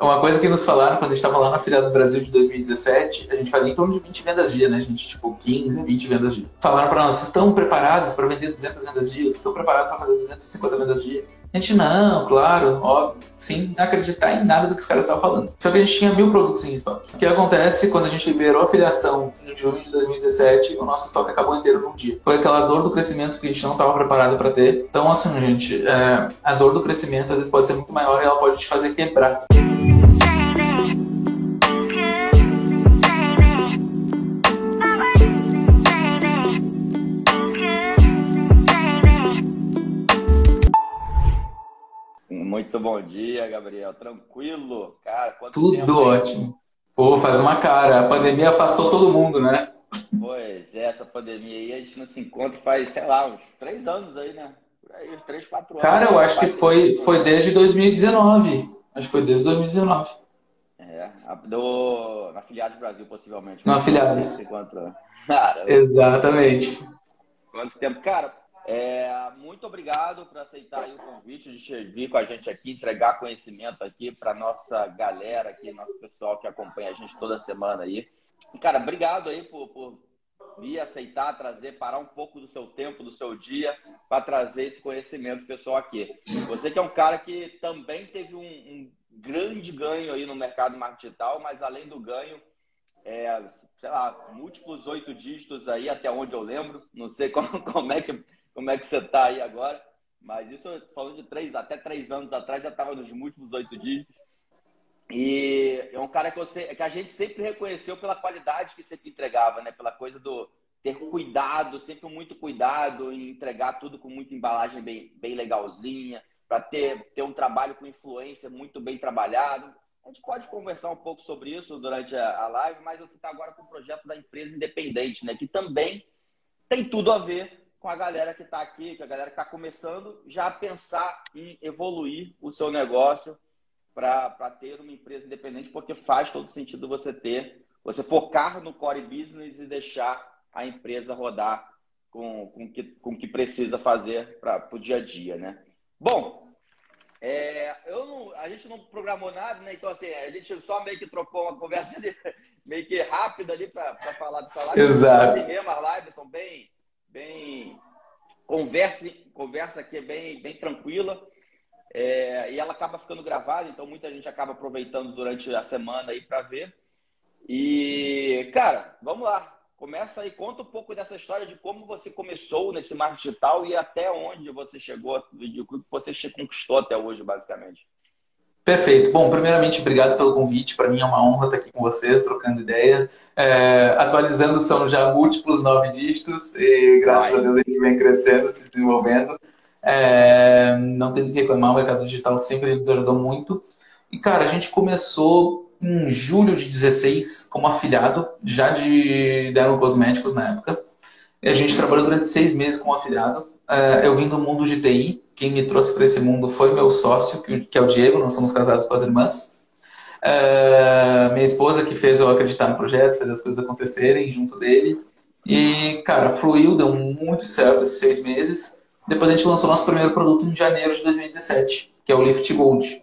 Uma coisa que nos falaram quando a gente estava lá na Filial do Brasil de 2017, a gente fazia em torno de 20 vendas dia, né? A gente, tipo, 15, 20 vendas dia. Falaram para nós, vocês estão preparados para vender 200 vendas dia? Vocês estão preparados para fazer 250 vendas dia? A gente, não, claro, óbvio, sem acreditar em nada do que os caras estavam falando. Só que a gente tinha mil produtos em estoque. O que acontece quando a gente liberou a filiação em junho de 2017, o nosso estoque acabou inteiro num dia. Foi aquela dor do crescimento que a gente não estava preparado para ter. Então, assim, gente, é, a dor do crescimento às vezes pode ser muito maior e ela pode te fazer quebrar. Muito bom dia, Gabriel. Tranquilo? Cara, Tudo ótimo. Pô, faz uma cara. A pandemia afastou todo mundo, né? Pois é, essa pandemia aí, a gente não se encontra faz, sei lá, uns três anos aí, né? Por aí, três, quatro anos. Cara, eu acho que foi, foi desde 2019. Acho que foi desde 2019. É, do, na Filiados Brasil, possivelmente. Na encontra. Cara, Exatamente. Quanto tempo? Cara, é, muito obrigado por aceitar o convite de vir com a gente aqui, entregar conhecimento aqui para nossa galera aqui, nosso pessoal que acompanha a gente toda semana aí. Cara, obrigado aí por, por vir aceitar, trazer, parar um pouco do seu tempo, do seu dia, para trazer esse conhecimento pessoal aqui. Você que é um cara que também teve um, um grande ganho aí no mercado digital, mas além do ganho, é, sei lá, múltiplos oito dígitos aí, até onde eu lembro. Não sei como, como é que como é que você está aí agora. Mas isso falando de três, até três anos atrás já estava nos múltiplos oito dígitos. E é um cara que, você, que a gente sempre reconheceu pela qualidade que sempre entregava, né? Pela coisa do ter cuidado, sempre muito cuidado em entregar tudo com muita embalagem bem, bem legalzinha, para ter, ter um trabalho com influência muito bem trabalhado. A gente pode conversar um pouco sobre isso durante a, a live, mas você está agora com o projeto da empresa independente, né? Que também tem tudo a ver com a galera que está aqui, com a galera que está começando, já pensar em evoluir o seu negócio para ter uma empresa independente, porque faz todo sentido você ter, você focar no core business e deixar a empresa rodar com, com que, com que precisa fazer para o dia a dia, né? Bom, é, eu não, a gente não programou nada, né? Então, assim, a gente só meio que trocou uma conversa ali, meio que rápida ali para falar do salário. Exato. Assim as lives são bem bem conversa, conversa aqui é bem, bem tranquila. É, e ela acaba ficando gravada, então muita gente acaba aproveitando durante a semana aí para ver. E, cara, vamos lá. Começa aí, conta um pouco dessa história de como você começou nesse marketing digital e até onde você chegou, de o que você conquistou até hoje, basicamente. Perfeito. Bom, primeiramente, obrigado pelo convite. Para mim é uma honra estar aqui com vocês, trocando ideia. É, atualizando são já múltiplos nove dígitos e graças Vai. a Deus a gente vem crescendo, se desenvolvendo. É, não tem que reclamar, o mercado digital sempre nos ajudou muito. E, cara, a gente começou em julho de 16 como afiliado, já de Dermo Cosméticos na época. E a gente trabalhou durante seis meses como afiliado. É, eu vim do mundo de TI, quem me trouxe para esse mundo foi meu sócio, que é o Diego, nós somos casados com as irmãs. Uh, minha esposa que fez eu acreditar no projeto, fez as coisas acontecerem junto dele. E, cara, fluiu, deu muito certo esses seis meses. Depois a gente lançou nosso primeiro produto em janeiro de 2017, que é o Lift Gold.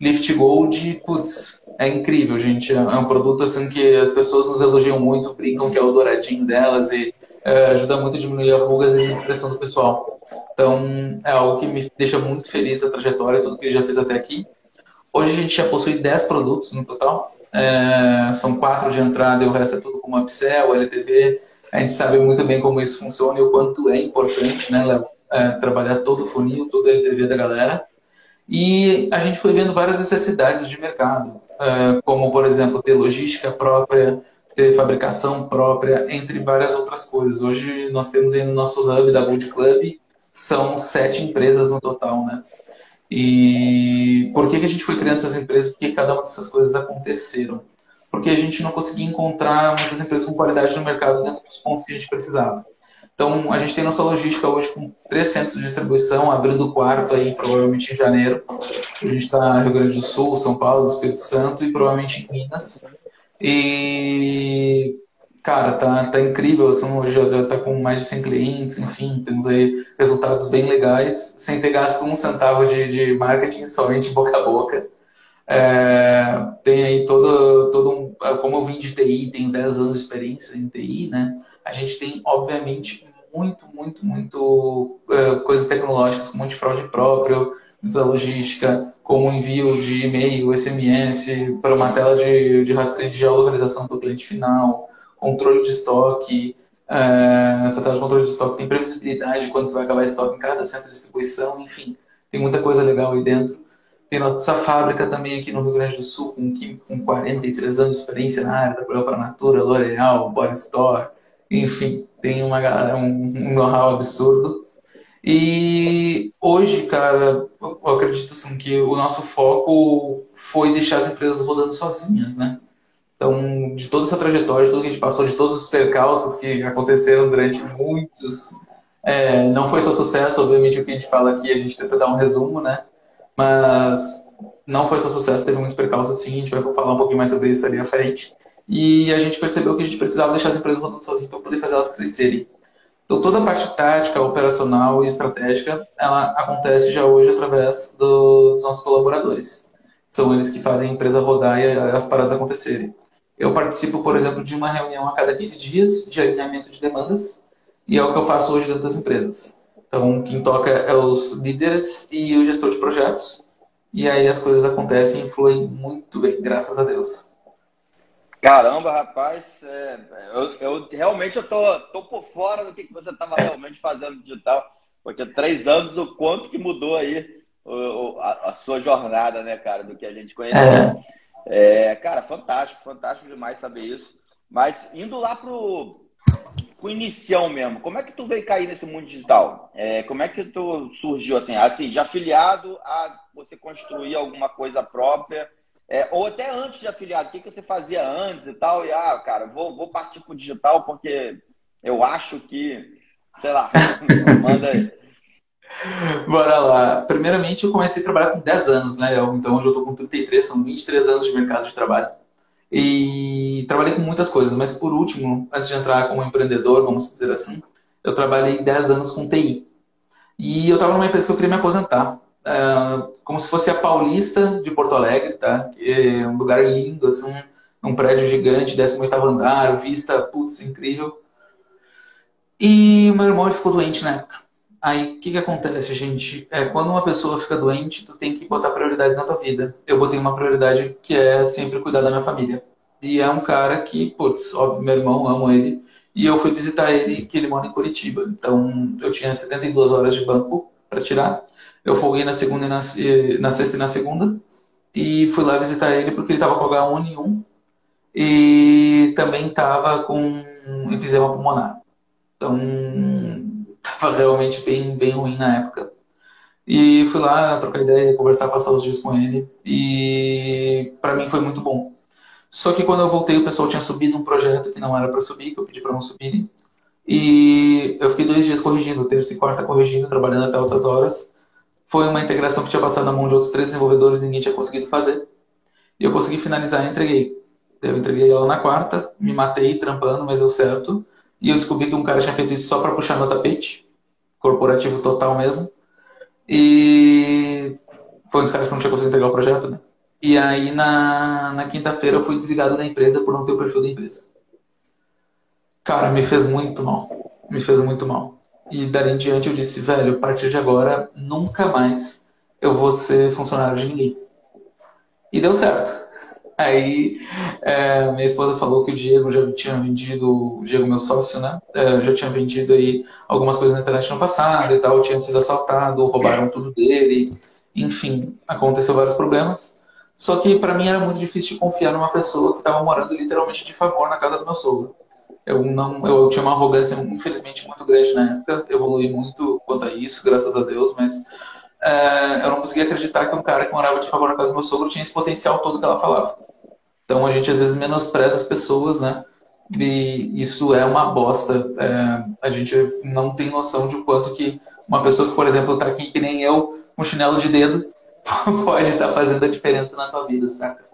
Lift Gold, putz, é incrível, gente. É um produto assim que as pessoas nos elogiam muito, brincam que é o douradinho delas e uh, ajuda muito a diminuir as rugas e a expressão do pessoal. Então, é algo que me deixa muito feliz a trajetória, tudo que ele já fez até aqui. Hoje a gente já possui 10 produtos no total. É, são quatro de entrada e o resto é tudo como upsell, LTV. A gente sabe muito bem como isso funciona e o quanto é importante, né? É, trabalhar todo o funil, todo o LTV da galera. E a gente foi vendo várias necessidades de mercado, é, como, por exemplo, ter logística própria, ter fabricação própria, entre várias outras coisas. Hoje nós temos aí no nosso hub da Gold Club são sete empresas no total, né? E por que, que a gente foi criando essas empresas? Porque cada uma dessas coisas aconteceram. Porque a gente não conseguia encontrar muitas empresas com qualidade no mercado dentro dos pontos que a gente precisava. Então, a gente tem nossa logística hoje com três centros de distribuição, abrindo o quarto aí, provavelmente em janeiro. A gente está no Rio Grande do Sul, São Paulo, Espírito Santo e provavelmente em Minas. E cara, tá, tá incrível, assim, já, já tá com mais de 100 clientes, enfim, temos aí resultados bem legais, sem ter gasto um centavo de, de marketing, somente boca a boca. É, tem aí todo, todo um. Como eu vim de TI, tenho 10 anos de experiência em TI, né? A gente tem, obviamente, muito, muito, muito é, coisas tecnológicas, como fraude próprio, da logística, como envio de e-mail, SMS para uma tela de, de rastreio de geolocalização do cliente final, controle de estoque. É, essa tela de controle de estoque tem previsibilidade de quando vai acabar o estoque em cada centro de distribuição, enfim, tem muita coisa legal aí dentro. Tem nossa fábrica também aqui no Rio Grande do Sul, com, com 43 anos de experiência na área, trabalhou para a Natura, L'Oreal, Body Store, enfim, tem uma, um, um know-how absurdo. E hoje, cara, eu acredito assim, que o nosso foco foi deixar as empresas rodando sozinhas, né? Então, de toda essa trajetória, de tudo que a gente passou, de todos os percalços que aconteceram durante muitos. É, não foi só sucesso, obviamente, o que a gente fala aqui, a gente tenta dar um resumo, né? Mas não foi só sucesso, teve muito percalço sim, a gente vai falar um pouquinho mais sobre isso ali à frente. E a gente percebeu que a gente precisava deixar as empresas rodando sozinhas para poder fazer elas crescerem. Então, toda a parte tática, operacional e estratégica, ela acontece já hoje através dos nossos colaboradores. São eles que fazem a empresa rodar e as paradas acontecerem. Eu participo, por exemplo, de uma reunião a cada 15 dias de alinhamento de demandas, e é o que eu faço hoje dentro das empresas. Então, quem toca é os líderes e o gestor de projetos, e aí as coisas acontecem e fluem muito bem, graças a Deus. Caramba, rapaz, é, eu, eu, realmente eu tô, tô por fora do que, que você estava realmente fazendo digital, porque três anos o quanto que mudou aí o, a, a, sua jornada, né, cara, do que a gente conheceu. É. é, cara, fantástico, fantástico demais saber isso. Mas indo lá pro, pro inicião mesmo, como é que tu veio cair nesse mundo digital? É, como é que tu surgiu assim, assim, já afiliado a você construir alguma coisa própria? É, ou até antes de afiliado, o que, que você fazia antes e tal? E, ah, cara, vou, vou partir para o digital porque eu acho que, sei lá, manda aí. Bora lá. Primeiramente, eu comecei a trabalhar com 10 anos, né? Então, hoje eu estou com 33, são 23 anos de mercado de trabalho. E trabalhei com muitas coisas, mas por último, antes de entrar como empreendedor, vamos dizer assim, eu trabalhei 10 anos com TI. E eu estava numa empresa que eu queria me aposentar. Ah, como se fosse a Paulista de Porto Alegre, tá? É um lugar lindo, assim, um prédio gigante, 18 andar, vista, putz, incrível. E meu irmão ficou doente na época. Aí, o que que acontece, gente? É, quando uma pessoa fica doente, tu tem que botar prioridades na tua vida. Eu botei uma prioridade que é sempre cuidar da minha família. E é um cara que, putz, óbvio, meu irmão, amo ele. E eu fui visitar ele, que ele mora em Curitiba. Então, eu tinha 72 horas de banco para tirar. Eu folguei na segunda e na, na sexta e na segunda. E fui lá visitar ele porque ele estava com H1N1 e também estava com enfisema pulmonar. Então, estava realmente bem, bem ruim na época. E fui lá trocar ideia, conversar, passar os dias com ele. E para mim foi muito bom. Só que quando eu voltei, o pessoal tinha subido um projeto que não era para subir, que eu pedi para não subirem. E eu fiquei dois dias corrigindo, terça e quarta corrigindo, trabalhando até outras horas. Foi uma integração que tinha passado na mão de outros três desenvolvedores e ninguém tinha conseguido fazer. E eu consegui finalizar e entreguei. Eu entreguei ela na quarta, me matei trampando, mas deu certo. E eu descobri que um cara tinha feito isso só para puxar meu tapete. Corporativo total mesmo. E foi um dos caras que não tinha conseguido entregar o projeto, né? E aí na, na quinta-feira eu fui desligado da empresa por não ter o perfil da empresa. Cara, me fez muito mal. Me fez muito mal. E dali em diante eu disse, velho, a partir de agora, nunca mais eu vou ser funcionário de ninguém. E deu certo. Aí é, minha esposa falou que o Diego já tinha vendido, o Diego, meu sócio, né? É, já tinha vendido aí algumas coisas na internet no passado e tal, tinha sido assaltado, roubaram tudo dele, enfim, aconteceu vários problemas. Só que para mim era muito difícil confiar numa pessoa que estava morando literalmente de favor na casa do meu sogro. Eu não, eu tinha uma arrogância infelizmente muito grande na época. Evolui muito quanto a isso, graças a Deus, mas é, eu não conseguia acreditar que um cara que morava de favor na casa do meu sogro tinha esse potencial todo que ela falava. Então a gente às vezes menospreza as pessoas, né? E isso é uma bosta. É, a gente não tem noção de quanto que uma pessoa que, por exemplo, está aqui que nem eu, com um chinelo de dedo, pode estar tá fazendo a diferença na tua vida, saca?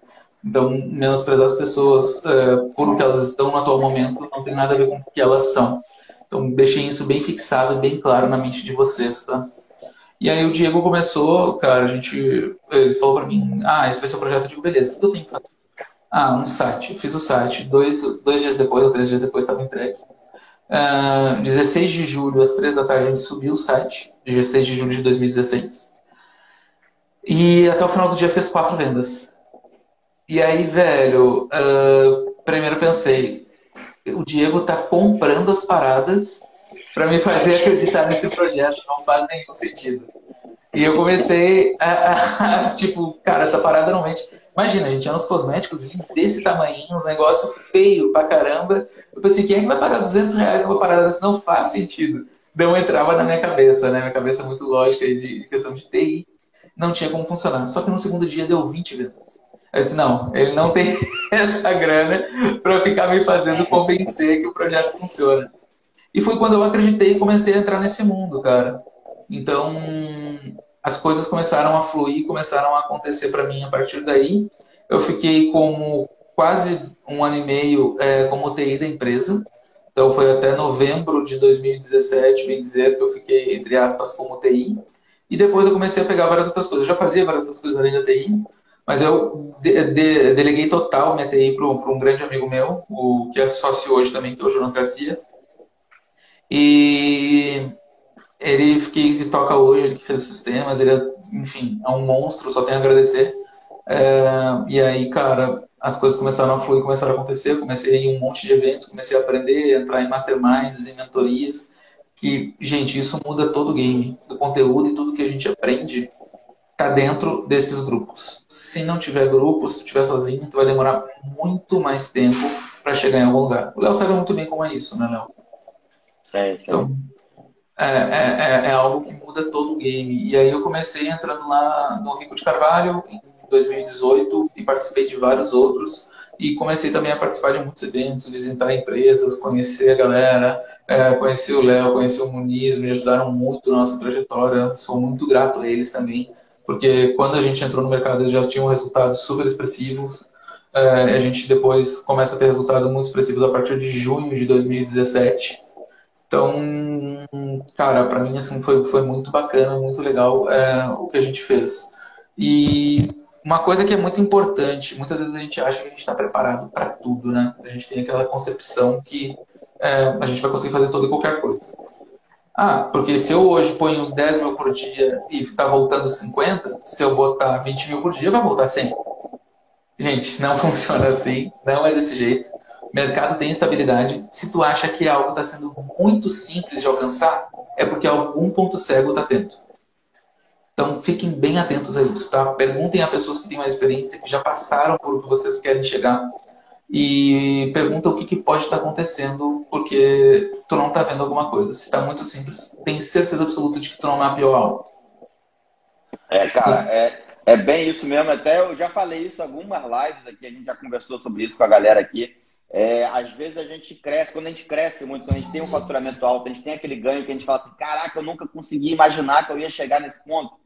Então, menosprezar as pessoas uh, por o que elas estão no atual momento não tem nada a ver com o que elas são. Então, deixem isso bem fixado, bem claro na mente de vocês, tá? E aí o Diego começou, cara, a gente, ele falou para mim, ah, esse vai ser o projeto, eu digo, beleza, o que eu tenho que fazer? Ah, um site, fiz o site, dois, dois dias depois, ou três dias depois estava entregue. Uh, ah, 16 de julho, às três da tarde, a gente subiu o site, 16 de julho de 2016. E até o final do dia fez quatro vendas. E aí, velho, uh, primeiro pensei, o Diego tá comprando as paradas para me fazer acreditar nesse projeto, não faz nenhum sentido. E eu comecei a, a, a, tipo, cara, essa parada normalmente. Imagina, a gente tinha uns cosméticos desse tamanho, uns negócios feio pra caramba. Eu pensei, quem é que vai pagar 200 reais numa parada dessa? Não faz sentido. Não entrava na minha cabeça, né? Minha cabeça é muito lógica de questão de TI. Não tinha como funcionar. Só que no segundo dia deu 20 vendas. Eu disse, não, ele não tem essa grana para ficar me fazendo convencer que o projeto funciona. E foi quando eu acreditei e comecei a entrar nesse mundo, cara. Então, as coisas começaram a fluir, começaram a acontecer para mim a partir daí. Eu fiquei como quase um ano e meio é, como TI da empresa. Então, foi até novembro de 2017, bem dizer, que eu fiquei, entre aspas, como TI. E depois eu comecei a pegar várias outras coisas. Eu já fazia várias outras coisas além da TI, mas eu de, de, deleguei total minha TI para um grande amigo meu, o que é sócio hoje também, que é o Jonas Garcia. E ele que, toca hoje, ele que fez os sistemas, ele é, enfim, é um monstro, só tenho a agradecer. É, e aí, cara, as coisas começaram a fluir, começaram a acontecer, comecei a ir em um monte de eventos, comecei a aprender, entrar em masterminds, em mentorias, que, gente, isso muda todo o game, do conteúdo e tudo que a gente aprende está dentro desses grupos. Se não tiver grupo, se tu estiver sozinho, tu vai demorar muito mais tempo para chegar em algum lugar. O Léo sabe muito bem como é isso, né, Léo? É, então, é, é, é, é, algo que muda todo o game. E aí eu comecei entrando lá no Rico de Carvalho em 2018 e participei de vários outros. E comecei também a participar de muitos eventos, visitar empresas, conhecer a galera, é, conhecer o Léo, conhecer o Muniz, me ajudaram muito na nossa trajetória. Sou muito grato a eles também, porque quando a gente entrou no mercado eles já tinham resultados super expressivos. É, a gente depois começa a ter resultados muito expressivos a partir de junho de 2017. Então, cara, para mim assim foi, foi muito bacana, muito legal é, o que a gente fez. E uma coisa que é muito importante, muitas vezes a gente acha que a gente está preparado para tudo, né? A gente tem aquela concepção que é, a gente vai conseguir fazer toda e qualquer coisa. Ah, porque se eu hoje ponho 10 mil por dia e está voltando 50, se eu botar 20 mil por dia, vai voltar 100. Gente, não funciona assim, não é desse jeito mercado tem estabilidade. Se tu acha que algo está sendo muito simples de alcançar, é porque algum ponto cego está tendo. Então fiquem bem atentos a isso, tá? Perguntem a pessoas que têm mais experiência, que já passaram por o que vocês querem chegar. E pergunta o que, que pode estar acontecendo, porque tu não está vendo alguma coisa. Se está muito simples, tem certeza absoluta de que tu não mapeou algo. É, cara, é, é bem isso mesmo. Até eu já falei isso algumas lives aqui, a gente já conversou sobre isso com a galera aqui. É, às vezes a gente cresce, quando a gente cresce muito, quando a gente tem um faturamento alto, a gente tem aquele ganho que a gente fala assim: caraca, eu nunca consegui imaginar que eu ia chegar nesse ponto.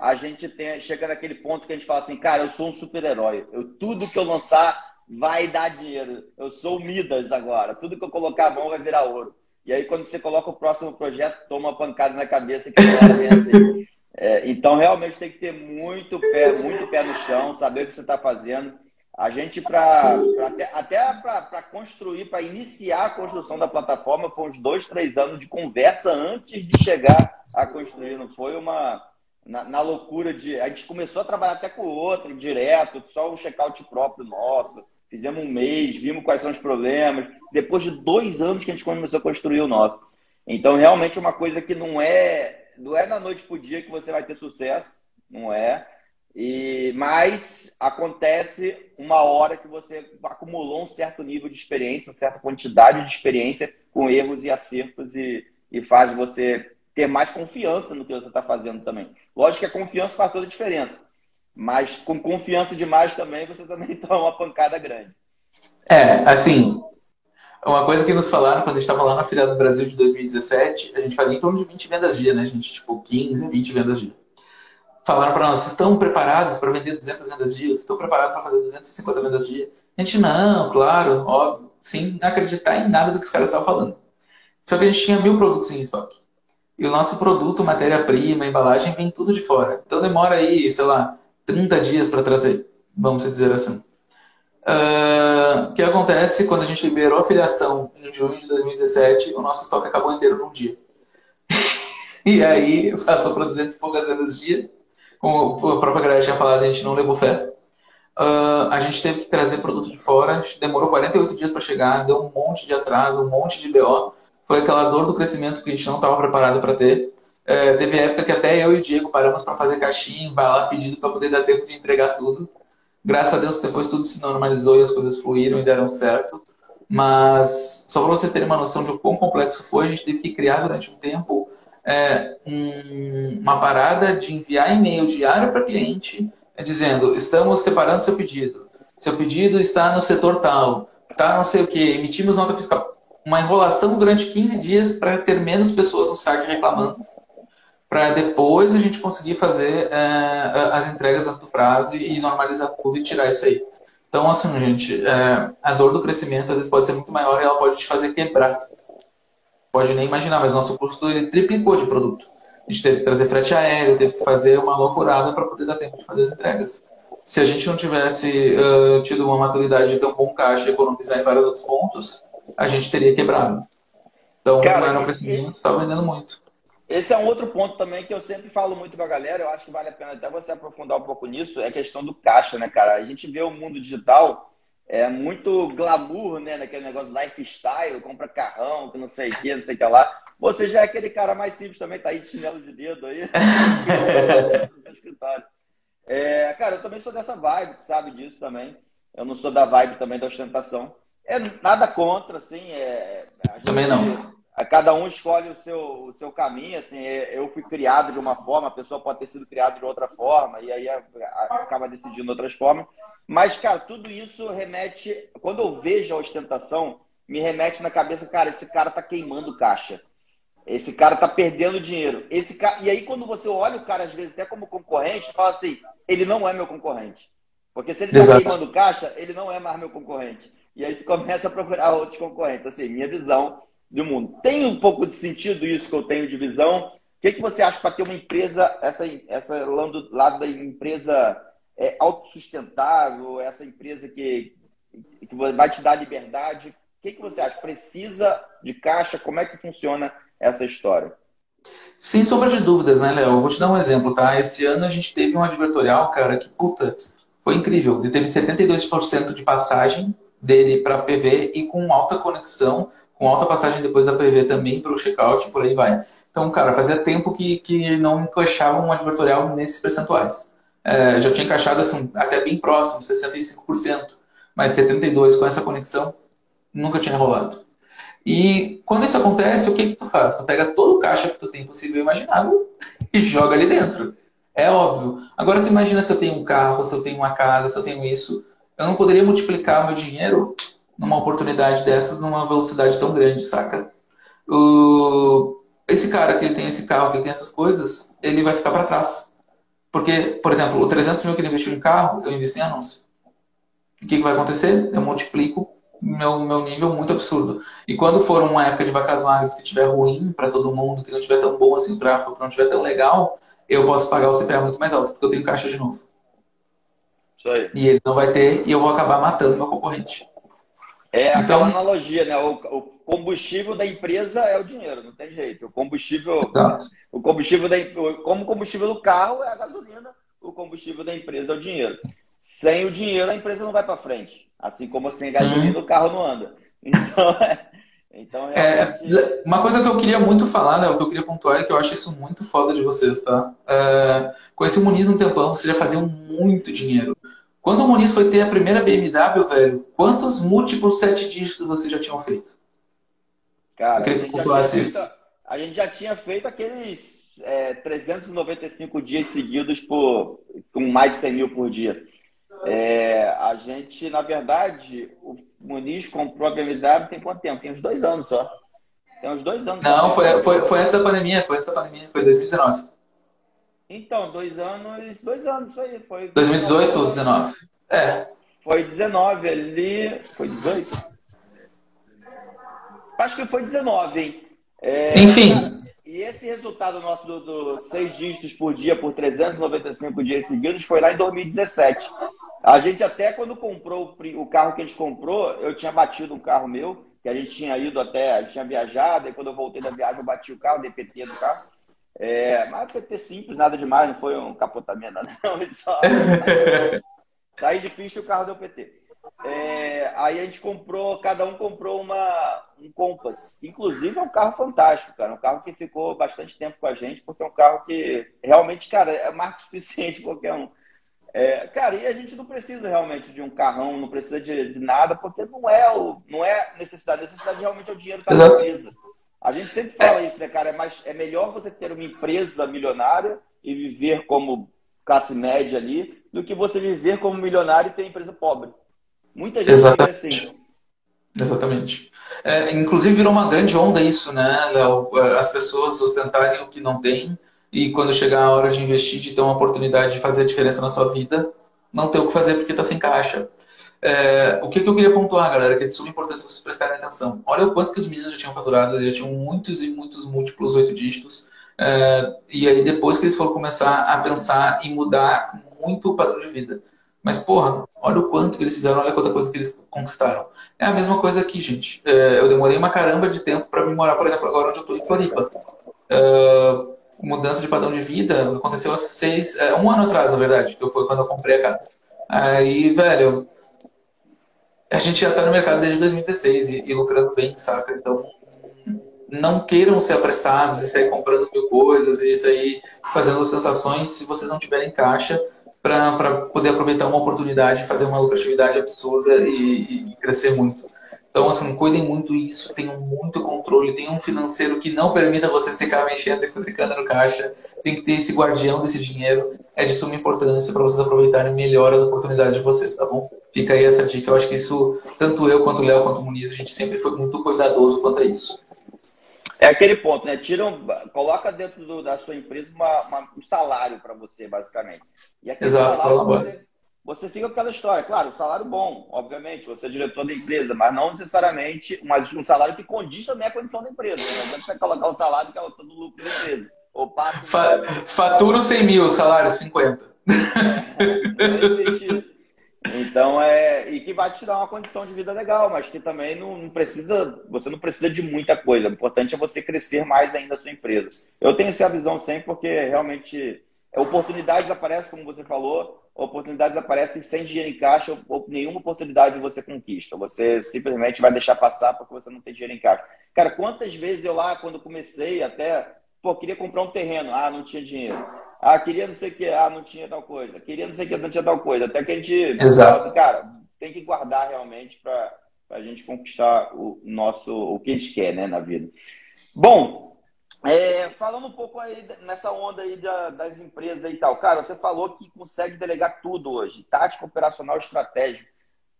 A gente tem, chega naquele ponto que a gente fala assim: cara, eu sou um super-herói. Eu, tudo que eu lançar vai dar dinheiro. Eu sou Midas agora. Tudo que eu colocar a mão vai virar ouro. E aí, quando você coloca o próximo projeto, toma uma pancada na cabeça que não vem assim. É, então, realmente tem que ter muito pé, muito pé no chão, saber o que você está fazendo. A gente, para até, até para construir, para iniciar a construção da plataforma, foi uns dois, três anos de conversa antes de chegar a construir. Não foi uma. Na, na loucura de. A gente começou a trabalhar até com o outro, direto, só um check-out próprio nosso. Fizemos um mês, vimos quais são os problemas. Depois de dois anos que a gente começou a construir o nosso. Então, realmente, é uma coisa que não é. Não é da noite para o dia que você vai ter sucesso. Não é e, mas acontece uma hora que você acumulou um certo nível de experiência, uma certa quantidade de experiência com erros e acertos e, e faz você ter mais confiança no que você está fazendo também. Lógico que a confiança faz toda a diferença, mas com confiança demais também você também toma uma pancada grande. É, assim, uma coisa que nos falaram quando a gente estava lá na Feira do Brasil de 2017, a gente fazia em torno de 20 vendas dia, né, gente? Tipo, 15, 20 vendas dia falaram para nós, vocês estão preparados para vender 200 vendas dia? Estão preparados para fazer 250 vendas dia? A gente, não, claro, óbvio, sem acreditar em nada do que os caras estavam falando. Só que a gente tinha mil produtos em estoque. E o nosso produto, matéria-prima, embalagem, vem tudo de fora. Então demora aí, sei lá, 30 dias para trazer, vamos dizer assim. Uh, o que acontece quando a gente liberou a filiação em junho de 2017, o nosso estoque acabou inteiro num dia. e aí passou para 200 e poucas vezes dia. Como a própria galera tinha falado, a gente não levou fé. Uh, a gente teve que trazer produto de fora, demorou 48 dias para chegar, deu um monte de atraso, um monte de BO. Foi aquela dor do crescimento que a gente não estava preparado para ter. Uh, teve época que até eu e o Diego paramos para fazer caixinha, lá pedido para poder dar tempo de entregar tudo. Graças a Deus, depois tudo se normalizou e as coisas fluíram e deram certo. Mas, só para vocês terem uma noção de o quão complexo foi, a gente teve que criar durante um tempo é, um, uma parada de enviar e-mail diário para cliente, é, dizendo: estamos separando seu pedido. Seu pedido está no setor tal, tá não sei o que, emitimos nota fiscal. Uma enrolação durante 15 dias para ter menos pessoas no site reclamando para depois a gente conseguir fazer é, as entregas dentro do prazo e normalizar tudo e tirar isso aí. Então, assim, gente, é, a dor do crescimento às vezes pode ser muito maior e ela pode te fazer quebrar. Pode nem imaginar, mas nosso custo ele triplicou de produto. A gente teve que trazer frete aéreo, teve que fazer uma loucurada para poder dar tempo de fazer as entregas. Se a gente não tivesse uh, tido uma maturidade de ter um bom caixa e economizar em vários outros pontos, a gente teria quebrado. Então, Cara, não era um crescimento, estava vendendo muito. Esse é um outro ponto também que eu sempre falo muito com a galera, eu acho que vale a pena até você aprofundar um pouco nisso, é a questão do caixa, né, cara? A gente vê o mundo digital é muito glamour, né, naquele negócio lifestyle, compra carrão, que não sei o que, não sei o que lá. Você já é aquele cara mais simples também, tá aí de chinelo de dedo aí, no seu escritório. É, cara, eu também sou dessa vibe, sabe disso também. Eu não sou da vibe também da ostentação. É nada contra, assim. É, gente, também não cada um escolhe o seu, o seu caminho, assim, é, eu fui criado de uma forma, a pessoa pode ter sido criada de outra forma, e aí acaba decidindo outras formas. Mas, cara, tudo isso remete, quando eu vejo a ostentação, me remete na cabeça, cara, esse cara tá queimando caixa. Esse cara tá perdendo dinheiro. Esse ca... E aí, quando você olha o cara, às vezes, até como concorrente, fala assim, ele não é meu concorrente. Porque se ele tá Exato. queimando caixa, ele não é mais meu concorrente. E aí tu começa a procurar outros concorrentes. Assim, minha visão do mundo. Tem um pouco de sentido isso que eu tenho de visão? O que, que você acha para ter uma empresa, essa, essa lado, lado da empresa é, autossustentável, essa empresa que, que vai te dar liberdade? O que, que você acha? Precisa de caixa? Como é que funciona essa história? Sem sombra de dúvidas, né, Léo? Vou te dar um exemplo, tá? Esse ano a gente teve um advertorial, cara, que, puta, foi incrível. Ele teve 72% de passagem dele para PV e com alta conexão com alta passagem depois da PV também para o checkout, por aí vai. Então, cara, fazia tempo que, que não encaixava um advertorial nesses percentuais. É, já tinha encaixado assim, até bem próximo, 65%, mas 72% com essa conexão nunca tinha rolado. E quando isso acontece, o que que tu faz? Tu pega todo o caixa que tu tem possível imaginável e joga ali dentro. É óbvio. Agora, se imagina se eu tenho um carro, se eu tenho uma casa, se eu tenho isso, eu não poderia multiplicar meu dinheiro numa oportunidade dessas numa velocidade tão grande, saca? O... Esse cara que ele tem esse carro, que ele tem essas coisas, ele vai ficar para trás. Porque, por exemplo, o 300 mil que ele investiu em carro, eu invisto em anúncio. O que, que vai acontecer? Eu multiplico meu, meu nível muito absurdo. E quando for uma época de vacas magras que estiver ruim para todo mundo, que não estiver tão bom assim o tráfego, que não estiver tão legal, eu posso pagar o CPA muito mais alto, porque eu tenho caixa de novo. Isso aí. E ele não vai ter, e eu vou acabar matando meu concorrente. É então, aquela analogia, né? O, o, combustível da empresa é o dinheiro, não tem jeito. O combustível, Exato. o combustível da, como o combustível do carro é a gasolina, o combustível da empresa é o dinheiro. Sem o dinheiro a empresa não vai para frente, assim como sem gasolina o carro não anda. Então, é, então realmente... é, uma coisa que eu queria muito falar, né, o que eu queria pontuar é que eu acho isso muito foda de vocês, tá? É, conheci o Muniz um tempão, vocês já faziam muito dinheiro. Quando o Muniz foi ter a primeira BMW, velho, quantos múltiplos sete dígitos vocês já tinham feito? Cara, a gente, feito, a gente, já tinha feito aqueles é, 395 dias seguidos por, com mais de 100 mil por dia. É, a gente, na verdade, o Muniz comprou a BMW tem quanto tempo? Tem uns dois anos só. Tem uns dois anos. Não, foi, foi, foi antes da pandemia, foi antes da pandemia, foi 2019. Então, dois anos, dois anos, isso aí. Foi 2018 ou 19? É. Foi 19 ali. Foi 18? Acho que foi 19, hein? É, Enfim. E esse resultado nosso do, do seis dígitos por dia, por 395 dias seguidos, foi lá em 2017. A gente até quando comprou o carro que a gente comprou, eu tinha batido um carro meu, que a gente tinha ido até, a gente tinha viajado, e quando eu voltei da viagem eu bati o carro, dei PT do carro. É, mas PT simples, nada demais, não foi um capotamento, não, só saí de pista e o carro deu PT. É, aí a gente comprou, cada um comprou uma, um Compass. Inclusive é um carro fantástico, cara. Um carro que ficou bastante tempo com a gente, porque é um carro que realmente, cara, é marca suficiente qualquer um. É, cara, e a gente não precisa realmente de um carrão, não precisa de, de nada, porque não é, o, não é necessidade. A necessidade realmente é o dinheiro que a empresa. A gente sempre fala isso, né, cara? É, mais, é melhor você ter uma empresa milionária e viver como classe média ali, do que você viver como milionário e ter empresa pobre. Muita gente Exatamente. assim. Exatamente. É, inclusive virou uma grande onda isso, né, Léo? É, as pessoas ostentarem o que não têm e quando chegar a hora de investir, de ter uma oportunidade de fazer a diferença na sua vida, não ter o que fazer porque está sem caixa. É, o que, que, eu queria pontuar, galera, que é de suma importância vocês prestarem atenção. Olha o quanto que os meninos já tinham faturado, já tinham muitos e muitos múltiplos oito dígitos. É, e aí depois que eles foram começar a pensar em mudar muito o padrão de vida. Mas, porra, olha o quanto que eles fizeram, olha quanta coisa que eles conquistaram. É a mesma coisa aqui, gente. É, eu demorei uma caramba de tempo para me morar, por exemplo, agora onde eu estou em Floripa. É, mudança de padrão de vida aconteceu há seis, é, um ano atrás, na verdade, que foi quando eu comprei a casa. Aí, velho, a gente já está no mercado desde 2016 e, e lucrando bem, saca? Então, não queiram ser apressados e sair comprando mil coisas e sair fazendo ostentações se vocês não tiverem caixa para poder aproveitar uma oportunidade, fazer uma lucratividade absurda e, e, crescer muito. Então, assim, cuidem muito disso, tenham muito controle, tenham um financeiro que não permita você ficar mexendo e clicando no caixa. Tem que ter esse guardião desse dinheiro. É de suma importância para vocês aproveitarem melhor as oportunidades de vocês, tá bom? Fica aí essa dica. Eu acho que isso, tanto eu quanto o Léo, quanto o Muniz, a gente sempre foi muito cuidadoso quanto a isso. É aquele ponto, né? Tira um, coloca dentro do, da sua empresa uma, uma, um salário para você, basicamente. E aquele Exato, salário você, você fica com aquela história. Claro, um salário bom, obviamente, você é diretor da empresa, mas não necessariamente, mas um salário que condiz também a condição da empresa. Não adianta você colocar um salário que é todo lucro da empresa. Ou passa. Fa faturo 100 mil, salário 50. É, não existe então é e que vai te dar uma condição de vida legal, mas que também não, não, precisa, você não precisa de muita coisa. O importante é você crescer mais ainda a sua empresa. Eu tenho essa visão sempre porque realmente oportunidades aparecem, como você falou, oportunidades aparecem sem dinheiro em caixa, ou nenhuma oportunidade você conquista. Você simplesmente vai deixar passar porque você não tem dinheiro em caixa. Cara, quantas vezes eu lá quando comecei até, pô, queria comprar um terreno, ah, não tinha dinheiro ah, queria não sei o que, ah, não tinha tal coisa. Queria não sei o que, não tinha tal coisa. Até que a gente Exato. Assim, cara, tem que guardar realmente para a gente conquistar o nosso, o que a gente quer, né, na vida. Bom, é, falando um pouco aí nessa onda aí da, das empresas e tal. Cara, você falou que consegue delegar tudo hoje. Tática, operacional, estratégico.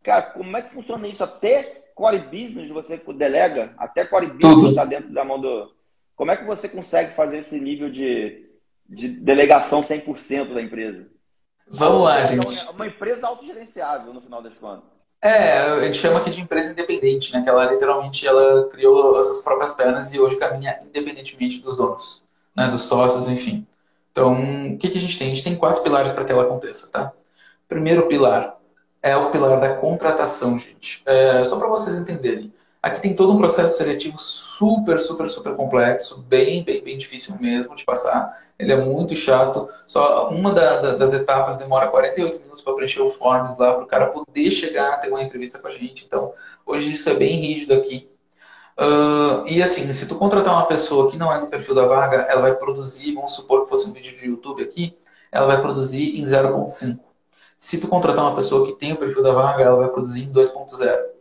Cara, como é que funciona isso? Até core business você delega? Até core business está dentro da mão do... Como é que você consegue fazer esse nível de de delegação 100% da empresa. Vamos lá, gente. É uma empresa autogerenciável, no final das contas. É, a gente chama aqui de empresa independente, né? Que ela literalmente ela criou as suas próprias pernas e hoje caminha independentemente dos donos, né? Dos sócios, enfim. Então, o que, que a gente tem? A gente tem quatro pilares para que ela aconteça, tá? Primeiro pilar é o pilar da contratação, gente. É, só para vocês entenderem. Aqui tem todo um processo seletivo super, super, super complexo, bem, bem, bem difícil mesmo de passar. Ele é muito chato. Só uma da, da, das etapas demora 48 minutos para preencher o forms lá, para o cara poder chegar ter uma entrevista com a gente. Então, hoje isso é bem rígido aqui. Uh, e assim, se tu contratar uma pessoa que não é do perfil da vaga, ela vai produzir, vamos supor que fosse um vídeo de YouTube aqui, ela vai produzir em 0.5. Se tu contratar uma pessoa que tem o perfil da vaga, ela vai produzir em 2.0.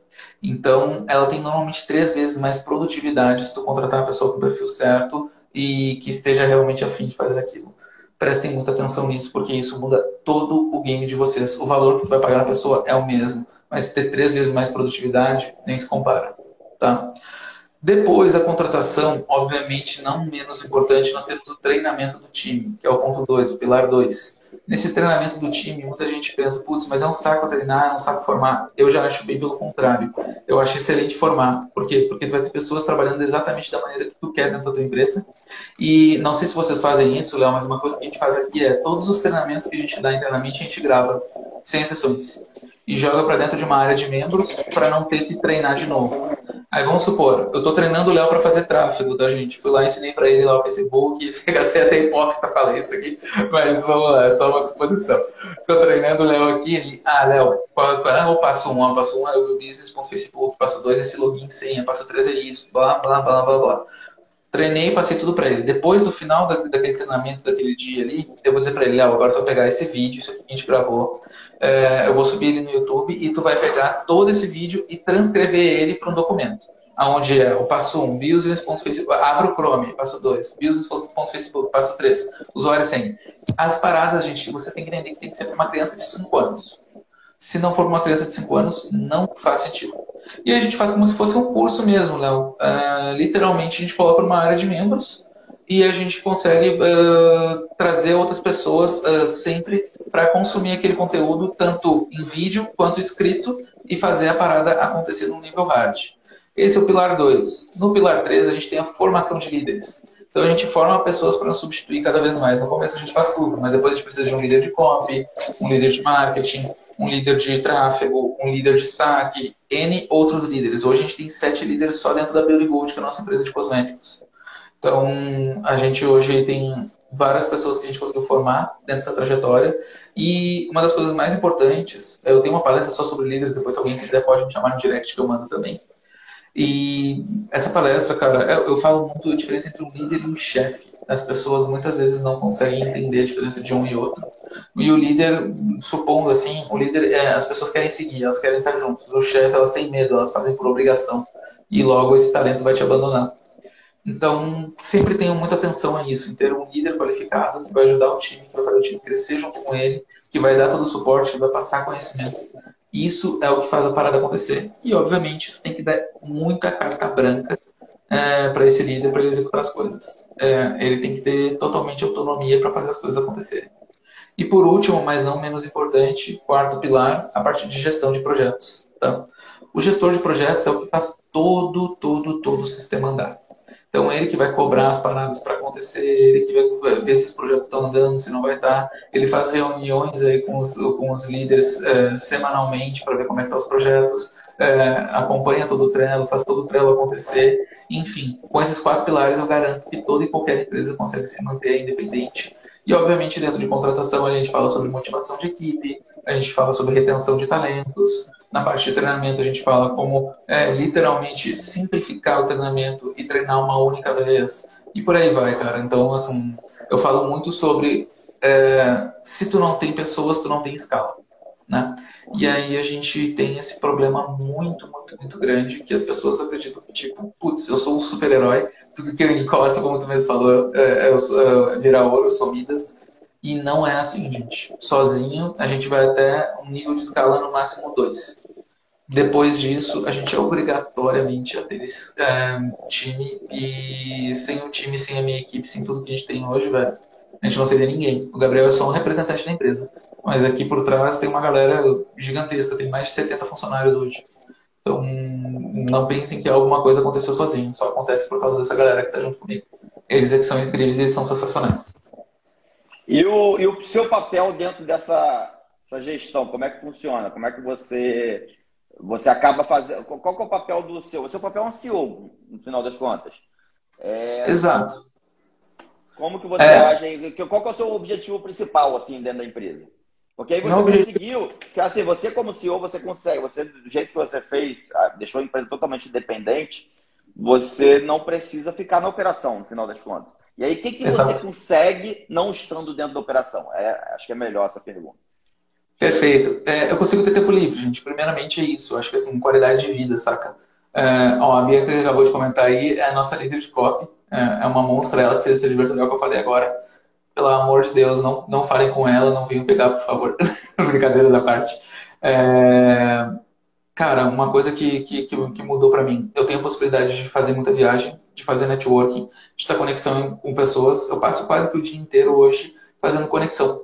Então, ela tem normalmente três vezes mais produtividade se tu contratar a pessoa com o perfil certo e que esteja realmente afim de fazer aquilo. Prestem muita atenção nisso, porque isso muda todo o game de vocês. O valor que tu vai pagar a pessoa é o mesmo, mas ter três vezes mais produtividade nem se compara. Tá? Depois da contratação, obviamente não menos importante, nós temos o treinamento do time, que é o ponto 2, o pilar 2. Nesse treinamento do time, muita gente pensa, putz, mas é um saco treinar, é um saco formar. Eu já acho bem pelo contrário. Eu acho excelente formar. Por quê? Porque tu vai ter pessoas trabalhando exatamente da maneira que tu quer dentro da tua empresa. E não sei se vocês fazem isso, Léo, mas uma coisa que a gente faz aqui é todos os treinamentos que a gente dá internamente, a gente grava, sem exceções. E joga para dentro de uma área de membros para não ter que treinar de novo. Aí vamos supor, eu estou treinando o Léo para fazer tráfego, tá, gente? Fui lá, ensinei para ele lá o Facebook, ser até hipócrita falar isso aqui, mas vamos lá, é só uma suposição. Estou treinando o Léo aqui, ele, ah, Léo, é o passo 1? Um, passo 1 um é o business.facebook, passo 2 é esse login senha, passo 3 é isso, blá, blá, blá, blá, blá. Treinei, passei tudo para ele. Depois do final da, daquele treinamento, daquele dia ali, eu vou dizer para ele, Léo, agora tu vai pegar esse vídeo, isso aqui que a gente gravou, é, eu vou subir ele no YouTube e tu vai pegar todo esse vídeo e transcrever ele para um documento. Onde é o passo 1, um, business.facebook, abre o Chrome, passo 2, business.facebook, passo 3, usuário sem. As paradas, gente, você tem que entender que tem que ser para uma criança de 5 anos. Se não for uma criança de 5 anos, não faz sentido. E a gente faz como se fosse um curso mesmo, Léo. Uh, literalmente, a gente coloca uma área de membros e a gente consegue uh, trazer outras pessoas uh, sempre para consumir aquele conteúdo, tanto em vídeo quanto escrito, e fazer a parada acontecer no nível hard. Esse é o pilar 2. No pilar 3, a gente tem a formação de líderes. Então a gente forma pessoas para nos substituir cada vez mais. No começo a gente faz tudo, mas depois a gente precisa de um líder de copy, um líder de marketing, um líder de tráfego, um líder de saque, N outros líderes. Hoje a gente tem sete líderes só dentro da Beauty Gold, que é a nossa empresa de cosméticos. Então a gente hoje tem várias pessoas que a gente conseguiu formar dentro dessa trajetória. E uma das coisas mais importantes, eu tenho uma palestra só sobre líderes, depois se alguém quiser pode me chamar no direct que eu mando também. E essa palestra, cara, eu, eu falo muito a diferença entre um líder e um chefe. As pessoas muitas vezes não conseguem entender a diferença de um e outro. E o líder, supondo assim, o líder, é, as pessoas querem seguir, elas querem estar juntos. O chefe, elas têm medo, elas fazem por obrigação. E logo esse talento vai te abandonar. Então, sempre tenham muita atenção a isso, em ter um líder qualificado que vai ajudar o time, que vai fazer o time crescer junto com ele, que vai dar todo o suporte, que vai passar conhecimento. Isso é o que faz a parada acontecer. E, obviamente, tem que dar muita carta branca é, para esse líder, para ele executar as coisas. É, ele tem que ter totalmente autonomia para fazer as coisas acontecerem. E, por último, mas não menos importante, quarto pilar, a parte de gestão de projetos. Tá? O gestor de projetos é o que faz todo, todo, todo o sistema andar. Então, ele que vai cobrar as paradas para acontecer, ele que vai ver se os projetos estão andando, se não vai estar. Tá. Ele faz reuniões aí com, os, com os líderes é, semanalmente para ver como é estão tá os projetos, é, acompanha todo o Trello, faz todo o Trello acontecer. Enfim, com esses quatro pilares, eu garanto que toda e qualquer empresa consegue se manter independente. E, obviamente, dentro de contratação, a gente fala sobre motivação de equipe, a gente fala sobre retenção de talentos, na parte de treinamento, a gente fala como é, literalmente simplificar o treinamento e treinar uma única vez. E por aí vai, cara. Então, assim, eu falo muito sobre é, se tu não tem pessoas, tu não tem escala. Né? E aí a gente tem esse problema muito, muito, muito grande que as pessoas acreditam que, tipo, putz, eu sou um super-herói, tudo que eu encosta, como tu mesmo falou, é, é, é virar ouro, eu sou Midas. E não é assim, gente. Sozinho, a gente vai até um nível de escala no máximo 2. Depois disso, a gente é obrigatoriamente a ter esse é, time e sem o time, sem a minha equipe, sem tudo que a gente tem hoje, velho, a gente não seria ninguém. O Gabriel é só um representante da empresa. Mas aqui por trás tem uma galera gigantesca, tem mais de 70 funcionários hoje. Então, não pensem que alguma coisa aconteceu sozinho, só acontece por causa dessa galera que está junto comigo. Eles é que são incríveis, eles são sensacionais. E o, e o seu papel dentro dessa gestão, como é que funciona? Como é que você você acaba fazendo. Qual é o papel do seu? O seu papel é um CEO, no final das contas. É... Exato. Como que você é... age? Qual é o seu objetivo principal, assim, dentro da empresa? Porque aí você Não conseguiu, que assim, você como CEO, você consegue, você, do jeito que você fez, deixou a empresa totalmente independente, você não precisa ficar na operação, no final das contas. E aí, o que, que você consegue não estando dentro da operação? É, acho que é melhor essa pergunta. Perfeito. É, eu consigo ter tempo livre, gente. Primeiramente é isso. Acho que assim, qualidade de vida, saca? É, ó, a Bia que acabou de comentar aí é a nossa líder de copy. É, é uma monstra, ela que fez esse libertador que eu falei agora. Pelo amor de Deus, não, não falem com ela, não venham pegar, por favor. Brincadeira da parte. É, cara, uma coisa que, que, que mudou para mim. Eu tenho a possibilidade de fazer muita viagem, de fazer networking, de estar conexão com pessoas. Eu passo quase o dia inteiro hoje fazendo conexão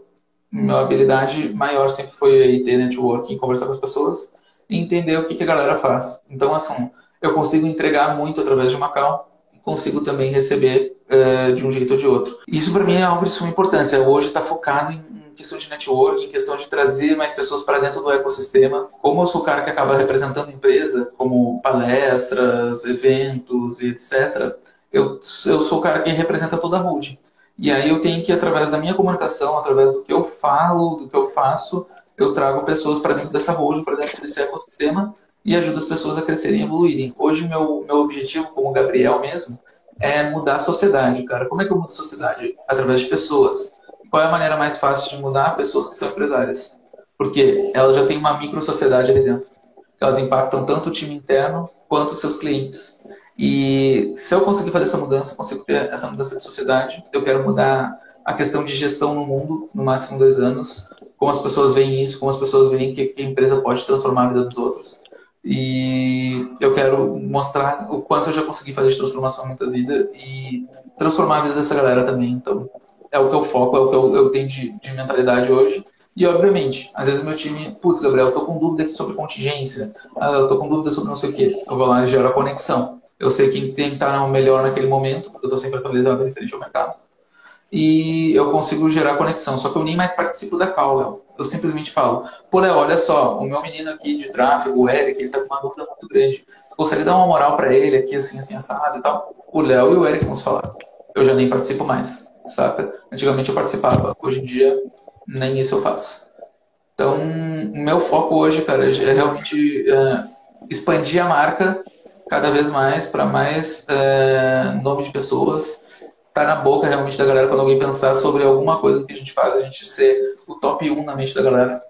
minha habilidade maior sempre foi aí ter networking, conversar com as pessoas e entender o que, que a galera faz. Então, assim, eu consigo entregar muito através de Macau e consigo também receber uh, de um jeito ou de outro. Isso para mim é algo de suma importância. Hoje está focado em questão de networking, em questão de trazer mais pessoas para dentro do ecossistema. Como eu sou o cara que acaba representando a empresa, como palestras, eventos e etc., eu, eu sou o cara que representa toda a holding. E aí eu tenho que, através da minha comunicação, através do que eu falo, do que eu faço, eu trago pessoas para dentro dessa holding, para dentro desse ecossistema e ajudo as pessoas a crescerem e evoluírem. Hoje, meu, meu objetivo, como Gabriel mesmo, é mudar a sociedade, cara. Como é que eu mudo a sociedade? Através de pessoas. Qual é a maneira mais fácil de mudar? Pessoas que são empresárias. Porque elas já têm uma micro sociedade ali dentro. Elas impactam tanto o time interno quanto os seus clientes. E se eu conseguir fazer essa mudança, consigo ter essa mudança de sociedade, eu quero mudar a questão de gestão no mundo, no máximo dois anos, como as pessoas veem isso, como as pessoas veem que, a empresa pode transformar a vida dos outros. E eu quero mostrar o quanto eu já consegui fazer de transformação na minha vida e transformar a vida dessa galera também. Então, é o que eu foco, é o que eu, eu tenho de, de, mentalidade hoje. E, obviamente, às vezes meu time, putz, Gabriel, eu tô com dúvida sobre contingência, ah, eu tô com dúvida sobre não sei o quê. Eu vou lá e gero a conexão. Eu sei quem tem que estar melhor naquele momento, porque eu tô sempre atualizado referente ao mercado. E eu consigo gerar conexão. Só que eu nem mais participo da call, Léo. Eu simplesmente falo, pô, Léo, olha só, o meu menino aqui de tráfego, o Eric, ele tá com uma dúvida muito grande. Gostaria de dar uma moral para ele aqui, assim, assim, assado e tal. O Léo e o Eric vão falar. Eu já nem participo mais saca? Antigamente eu participava, hoje em dia nem isso eu faço. Então, o meu foco hoje, cara, é realmente é, expandir a marca cada vez mais para mais é, nome de pessoas, tá na boca realmente da galera quando alguém pensar sobre alguma coisa que a gente faz, a gente ser o top 1 na mente da galera.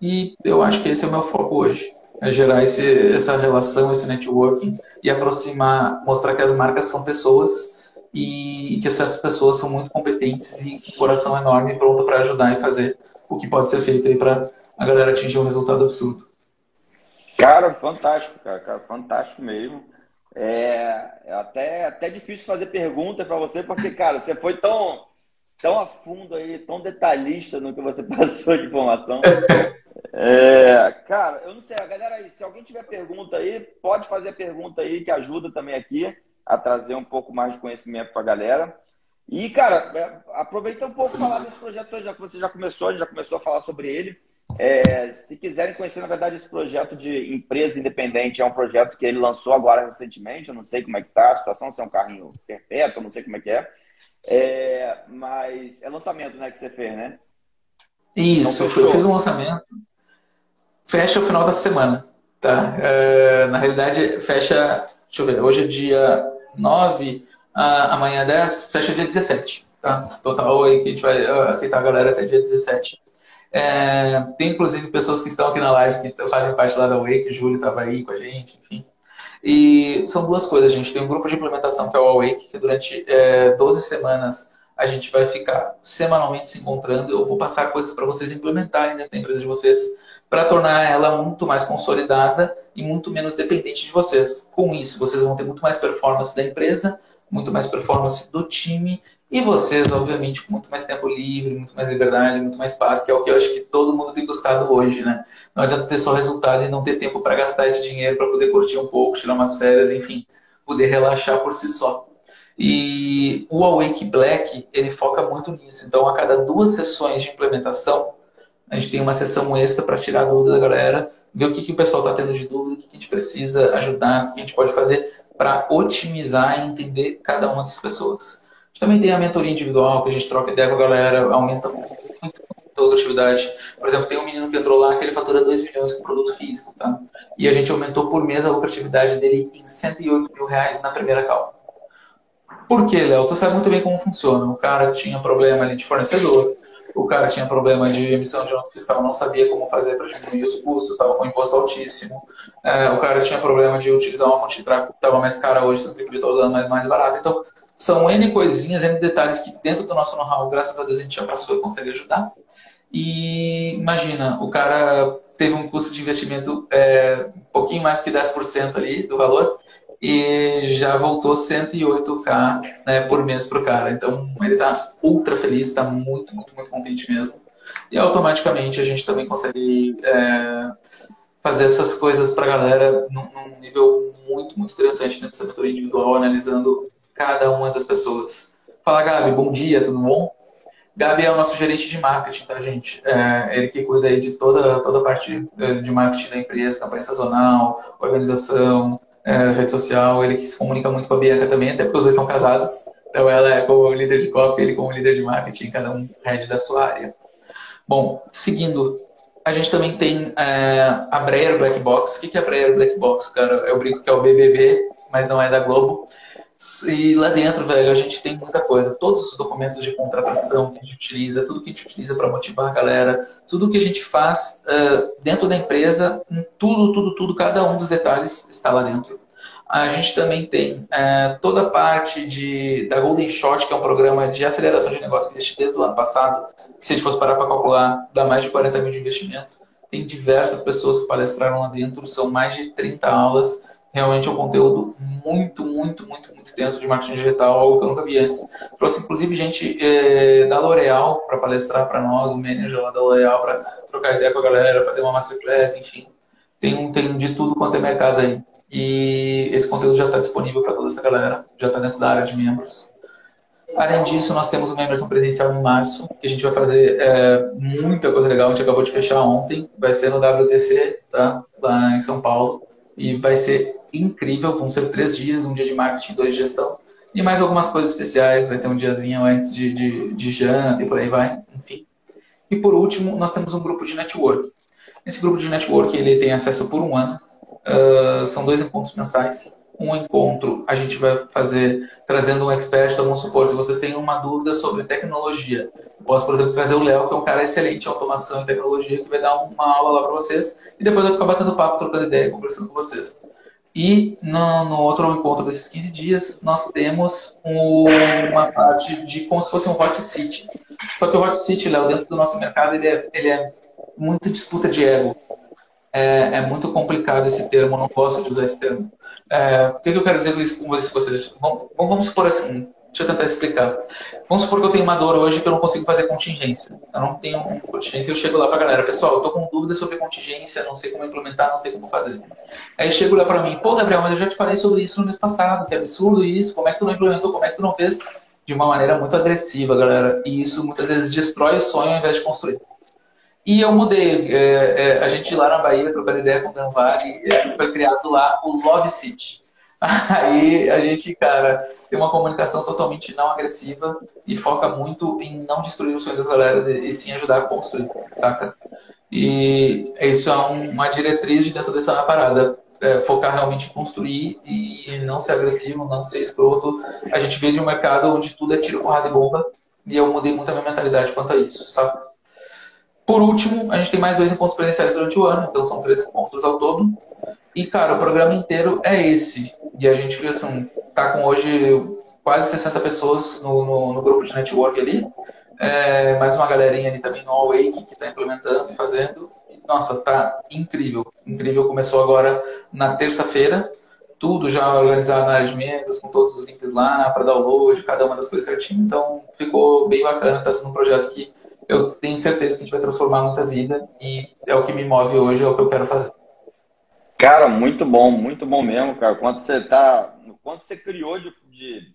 E eu acho que esse é o meu foco hoje. É gerar esse, essa relação, esse networking e aproximar, mostrar que as marcas são pessoas e que essas pessoas são muito competentes e com coração enorme pronto para ajudar e fazer o que pode ser feito aí para a galera atingir um resultado absurdo. Cara, fantástico, cara, cara fantástico mesmo. É, é até, até difícil fazer pergunta para você, porque, cara, você foi tão, tão a fundo aí, tão detalhista no que você passou de informação. É, cara, eu não sei, a galera se alguém tiver pergunta aí, pode fazer pergunta aí, que ajuda também aqui a trazer um pouco mais de conhecimento para a galera. E, cara, é, aproveita um pouco falar desse projeto, já que você já começou, a gente já começou a falar sobre ele. É, se quiserem conhecer, na verdade, esse projeto de empresa independente é um projeto que ele lançou agora recentemente. Eu não sei como é que tá a situação, se é um carrinho perpétuo, não sei como é que é. é mas é lançamento, né, que você fez, né? Isso, eu fiz um lançamento. Fecha o final da semana, tá? É, na realidade, fecha Deixa eu ver, hoje é dia 9, amanhã é 10, fecha dia 17. Tá? Total aí que a gente vai uh, aceitar a galera até dia 17. É, tem inclusive pessoas que estão aqui na live que fazem parte lá da Wake, o Júlio estava aí com a gente, enfim. E são duas coisas, a gente tem um grupo de implementação que é o Awake, que durante é, 12 semanas a gente vai ficar semanalmente se encontrando. Eu vou passar coisas para vocês implementarem dentro da empresa de vocês para tornar ela muito mais consolidada e muito menos dependente de vocês. Com isso, vocês vão ter muito mais performance da empresa, muito mais performance do time e vocês, obviamente, com muito mais tempo livre, muito mais liberdade, muito mais paz, que é o que eu acho que todo mundo tem buscado hoje, né? Não adianta ter só resultado e não ter tempo para gastar esse dinheiro para poder curtir um pouco, tirar umas férias, enfim, poder relaxar por si só. E o Awake Black, ele foca muito nisso. Então, a cada duas sessões de implementação, a gente tem uma sessão extra para tirar a dúvida da galera, ver o que, que o pessoal está tendo de dúvida, o que a gente precisa ajudar, o que a gente pode fazer para otimizar e entender cada uma dessas pessoas. A gente também tem a mentoria individual, que a gente troca ideia com a galera, aumenta muito a lucratividade. Por exemplo, tem um menino que entrou lá que ele fatura 2 milhões com produto físico, tá? E a gente aumentou por mês a lucratividade dele em 108 mil reais na primeira cal. Por quê, Léo? Tu sabe muito bem como funciona. O cara tinha problema ali de fornecedor, o cara tinha problema de emissão de nota fiscal, não sabia como fazer para diminuir os custos, estava com imposto altíssimo. É, o cara tinha problema de utilizar uma fonte de tráfego que estava mais cara hoje, que podia estar usando mais, mais barato. Então, são N coisinhas, N detalhes que dentro do nosso know-how, graças a Deus, a gente já passou e consegue ajudar. E imagina, o cara teve um custo de investimento é, um pouquinho mais que 10% ali do valor, e já voltou 108k né, por mês para o cara. Então ele está ultra feliz, está muito, muito, muito contente mesmo. E automaticamente a gente também consegue é, fazer essas coisas para a galera num, num, nível muito, muito interessante dentro dessa mentoria individual, analisando cada uma das pessoas. Fala, Gabi, bom dia, tudo bom? Gabi é o nosso gerente de marketing, tá, gente? É, ele que cuida aí de toda, toda a parte é, de marketing da empresa, campanha sazonal, organização, é, rede social. Ele que se comunica muito com a Bianca também, até porque os dois são casados. Então ela é como líder de coffee, ele como líder de marketing, cada um head da sua área. Bom, seguindo, a gente também tem é, a Breyer Black Box. O que é a Breyer Black Box, cara? Eu brinco que é o BBB, mas não é da Globo. E lá dentro, velho, a gente tem muita coisa. Todos os documentos de contratação que a gente utiliza, tudo que a gente utiliza para motivar a galera, tudo que a gente faz uh, dentro da empresa, tudo, tudo, tudo, cada um dos detalhes está lá dentro. A gente também tem uh, toda a parte de, da Golden Shot, que é um programa de aceleração de negócio que existe desde o ano passado, que se a gente fosse parar para calcular, dá mais de 40 mil de investimento. Tem diversas pessoas que palestraram lá dentro, são mais de 30 aulas realmente é um conteúdo muito, muito, muito, muito extenso de marketing digital, algo que eu nunca vi antes. Trouxe inclusive gente é, da L'Oréal para palestrar para nós, o manager lá da L'Oréal para trocar ideia com a galera, fazer uma masterclass, enfim. Tem, tem de tudo quanto é mercado aí. E esse conteúdo já está disponível para toda essa galera, já está dentro da área de membros. Além disso, nós temos uma imersão presencial em março, que a gente vai fazer é, muita coisa legal. A gente acabou de fechar ontem, vai ser no WTC, tá? lá em São Paulo. E vai ser incrível. Vão ser três dias, um dia de marketing, dois de gestão. E mais algumas coisas especiais. Vai ter um diazinho antes de, de, de janta e por aí vai. Enfim. E por último, nós temos um grupo de network. Esse grupo de network ele tem acesso por um ano. Uh, são dois encontros mensais. Um encontro a gente vai fazer trazendo um expert, vamos supor, se vocês têm uma dúvida sobre tecnologia, eu posso, por exemplo, trazer o Léo, que é um cara excelente em automação e tecnologia, que vai dar uma aula lá para vocês, e depois vai ficar batendo papo, trocando ideia, conversando com vocês. E no, no, outro encontro desses 15 dias, nós temos uma parte de como se fosse um hot city. Só que o hot city, Léo, dentro do nosso mercado, ele é, ele é muito disputa de ego. É, é, muito complicado esse termo, não gosto de usar esse termo. É, o que, que, eu quero dizer com isso com vocês? Vamos, vamos supor assim, Deixa eu tentar explicar. Vamos supor que eu tenho uma dor hoje que eu não consigo fazer contingência. Eu não tenho contingência, eu chego lá para a galera, pessoal, eu estou com dúvidas sobre contingência, não sei como implementar, não sei como fazer. Aí chego lá para mim, pô, Gabriel, mas eu já te falei sobre isso no mês passado, que absurdo isso, como é que tu não implementou, como é que tu não fez? De uma maneira muito agressiva, galera. E isso muitas vezes destrói o sonho ao invés de construir. E eu mudei. É, é, a gente lá na Bahia, trocando ideia com o Dan Vale, é, foi criado lá o Love City. Aí a gente, cara, tem uma comunicação totalmente não agressiva e foca muito em não destruir o sonho das galera e sim ajudar a construir, saca? E isso é uma diretriz de dentro dessa parada. É, focar realmente em construir e não ser agressivo, não ser escroto. A gente veio de um mercado onde tudo é tiro, porrada e bomba e eu mudei muito a minha mentalidade quanto a isso, sabe? Por último, a gente tem mais dois encontros presenciais durante o ano, então são três encontros ao todo. E, cara, o programa inteiro é esse. E a gente, assim, tá com hoje quase 60 pessoas no, no, no grupo de network ali. É, mais uma galerinha ali também no Awake que está implementando e fazendo. Nossa, tá incrível. Incrível. Começou agora na terça-feira. Tudo já organizado na área de membros, com todos os links lá para download, cada uma das coisas certinho. Então, ficou bem bacana. Está sendo um projeto que eu tenho certeza que a gente vai transformar muita vida e é o que me move hoje, é o que eu quero fazer. Cara, muito bom, muito bom mesmo, cara. Quanto você tá, quanto você criou de, de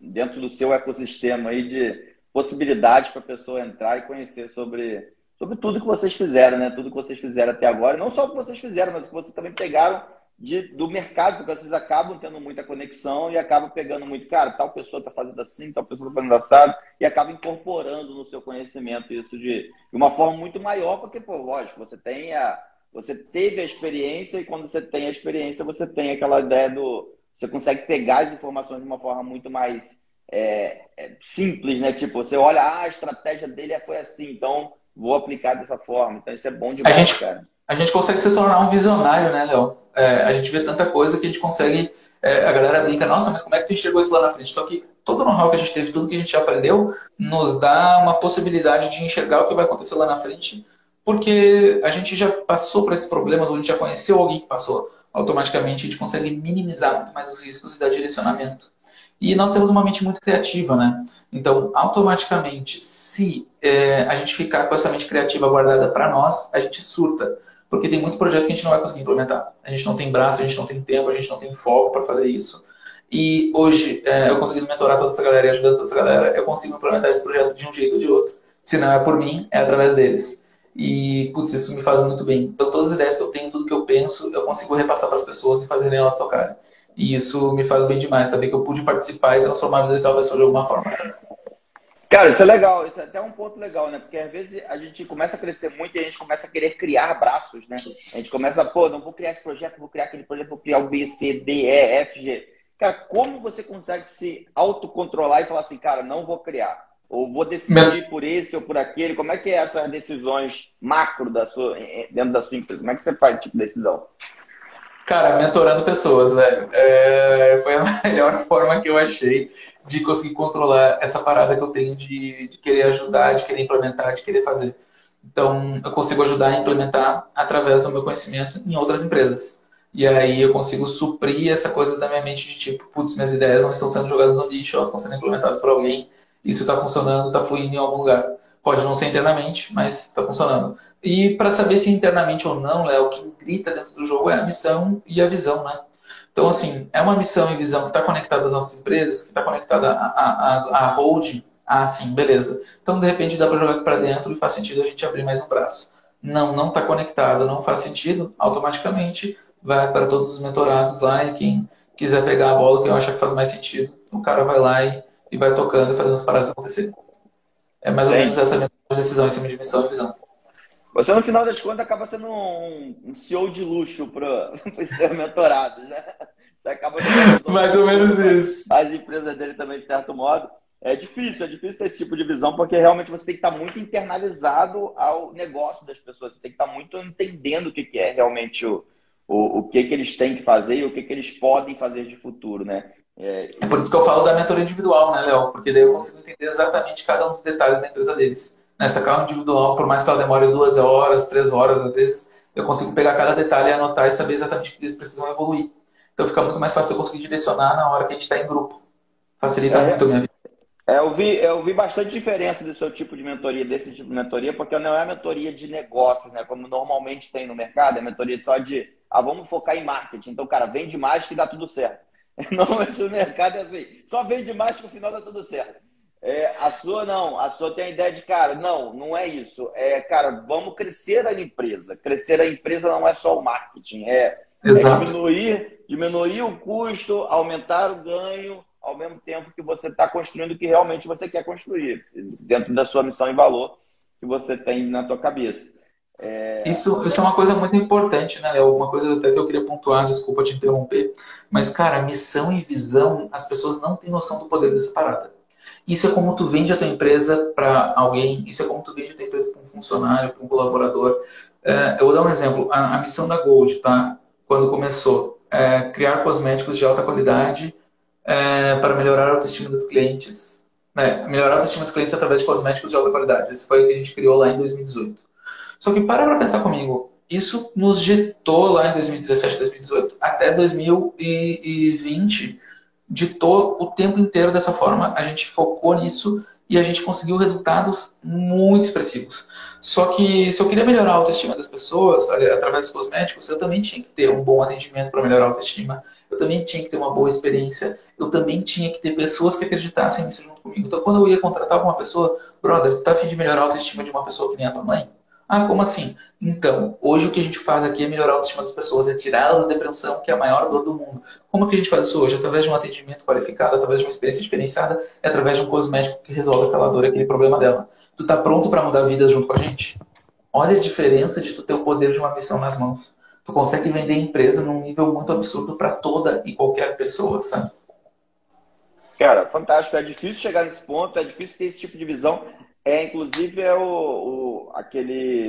dentro do seu ecossistema aí de possibilidades para a pessoa entrar e conhecer sobre, sobre tudo que vocês fizeram, né? Tudo que vocês fizeram até agora. Não só o que vocês fizeram, mas o que vocês também pegaram de, do mercado, porque vocês acabam tendo muita conexão e acabam pegando muito, cara, tal pessoa está fazendo assim, tal pessoa está fazendo assado, e acaba incorporando no seu conhecimento isso de, de uma forma muito maior, porque, pô, lógico, você tem a você teve a experiência e quando você tem a experiência, você tem aquela ideia do. Você consegue pegar as informações de uma forma muito mais é, é, simples, né? Tipo, você olha, ah, a estratégia dele foi assim, então vou aplicar dessa forma. Então isso é bom demais, a gente, cara. A gente consegue se tornar um visionário, né, Léo? É, a gente vê tanta coisa que a gente consegue. É, a galera brinca, nossa, mas como é que tu enxergou isso lá na frente? Só que todo o know-how que a gente teve, tudo que a gente aprendeu, nos dá uma possibilidade de enxergar o que vai acontecer lá na frente porque a gente já passou por esse problema, a gente já conheceu alguém que passou. Automaticamente a gente consegue minimizar muito mais os riscos e dar direcionamento. E nós temos uma mente muito criativa, né? Então, automaticamente, se é, a gente ficar com essa mente criativa guardada para nós, a gente surta. Porque tem muito projeto que a gente não vai conseguir implementar. A gente não tem braço, a gente não tem tempo, a gente não tem foco para fazer isso. E hoje, é, eu conseguindo mentorar toda essa galera e ajudando toda essa galera, eu consigo implementar esse projeto de um jeito ou de outro. Se não é por mim, é através deles. E, putz, isso me faz muito bem. Então, todas as ideias que eu tenho, tudo que eu penso, eu consigo repassar para as pessoas e fazer elas tocarem. E isso me faz bem demais, saber que eu pude participar e transformar a vida daquela pessoa de alguma forma. Cara, isso é legal, isso é até um ponto legal, né? Porque às vezes a gente começa a crescer muito e a gente começa a querer criar braços, né? A gente começa, pô, não vou criar esse projeto, vou criar aquele projeto, vou criar o B, C, D, E, F, G. Cara, como você consegue se autocontrolar e falar assim, cara, não vou criar? Ou vou decidir por esse ou por aquele? Como é que é essas decisões macro da sua, dentro da sua empresa? Como é que você faz esse tipo de decisão? Cara, mentorando pessoas, velho. É, foi a melhor forma que eu achei de conseguir controlar essa parada que eu tenho de, de querer ajudar, de querer implementar, de querer fazer. Então, eu consigo ajudar a implementar através do meu conhecimento em outras empresas. E aí eu consigo suprir essa coisa da minha mente de tipo, putz, minhas ideias não estão sendo jogadas no lixo, elas estão sendo implementadas por alguém, isso está funcionando, está fluindo em algum lugar. Pode não ser internamente, mas está funcionando. E para saber se internamente ou não, Léo, o que grita dentro do jogo é a missão e a visão, né? Então, assim, é uma missão e visão que está conectada às nossas empresas, que está conectada à, à, holding. Ah, sim, beleza. Então, de repente, dá para jogar aqui para dentro e faz sentido a gente abrir mais um braço. Não, não está conectado, não faz sentido, automaticamente vai para todos os mentorados lá e quem quiser pegar a bola que eu acho que faz mais sentido, o cara vai lá e, e vai tocando e fazendo as paradas acontecerem. É mais ou Sim. menos essa decisão em cima de missão e visão. Você, no final das contas, acaba sendo um, um CEO de luxo para os seus mentorados, né? Você acaba Mais ou menos isso. As empresas dele também, de certo modo. É difícil, é difícil ter esse tipo de visão, porque realmente você tem que estar muito internalizado ao negócio das pessoas. Você tem que estar muito entendendo o que é realmente o, o, o que, que eles têm que fazer e o que, que eles podem fazer de futuro, né? É, é por isso que eu falo da mentoria individual, né, Léo? Porque daí eu consigo entender exatamente cada um dos detalhes da empresa deles. Nessa carro individual, por mais que ela demore duas horas, três horas, às vezes, eu consigo pegar cada detalhe e anotar e saber exatamente o que eles precisam evoluir. Então fica muito mais fácil eu conseguir direcionar na hora que a gente está em grupo. Facilita é, muito a minha vida. É, eu, vi, eu vi bastante diferença do seu tipo de mentoria, desse tipo de mentoria, porque não é mentoria de negócios, né? Como normalmente tem no mercado, é mentoria só de ah, vamos focar em marketing. Então, cara, vende mais que dá tudo certo. Normalmente no mercado é assim, só vende mais que no final dá tudo certo. É, a sua não, a sua tem a ideia de, cara, não, não é isso. É, cara, vamos crescer a empresa. Crescer a empresa não é só o marketing, é, é diminuir, diminuir o custo, aumentar o ganho, ao mesmo tempo que você está construindo o que realmente você quer construir, dentro da sua missão e valor que você tem na tua cabeça. É... Isso, isso é uma coisa muito importante, né, Léo? Uma coisa até que eu queria pontuar, desculpa te interromper, mas, cara, missão e visão, as pessoas não têm noção do poder dessa parada. Isso é como tu vende a tua empresa para alguém, isso é como tu vende a tua empresa para um funcionário, para um colaborador. É, eu vou dar um exemplo. A, a, missão da Gold, tá? Quando começou, é, criar cosméticos de alta qualidade é, para melhorar a autoestima dos clientes. Né? Melhorar a autoestima dos clientes através de cosméticos de alta qualidade. Esse foi o que a gente criou lá em 2018. Só que para para pensar comigo. Isso nos jetou lá em 2017, 2018 até 2020 ditou o tempo inteiro dessa forma, a gente focou nisso e a gente conseguiu resultados muito expressivos. Só que se eu queria melhorar a autoestima das pessoas através dos cosméticos, eu também tinha que ter um bom atendimento para melhorar a autoestima, eu também tinha que ter uma boa experiência, eu também tinha que ter pessoas que acreditassem nisso junto comigo. Então, quando eu ia contratar uma pessoa, brother, tu tá afim de melhorar a autoestima de uma pessoa que nem a tua mãe? Ah, como assim? Então, hoje o que a gente faz aqui é melhorar a autoestima das pessoas, é tirá-las da depressão, que é a maior dor do mundo. Como que a gente faz isso hoje? Através de um atendimento qualificado, através de uma experiência diferenciada, é através de um cosmético que resolve aquela dor, aquele problema dela. Tu tá pronto para mudar vidas junto com a gente? Olha a diferença de tu ter o poder de uma missão nas mãos. Tu consegue vender a empresa num nível muito absurdo para toda e qualquer pessoa, sabe? Cara, fantástico. É difícil chegar nesse ponto, é difícil ter esse tipo de visão. É, inclusive, é o, o, aquele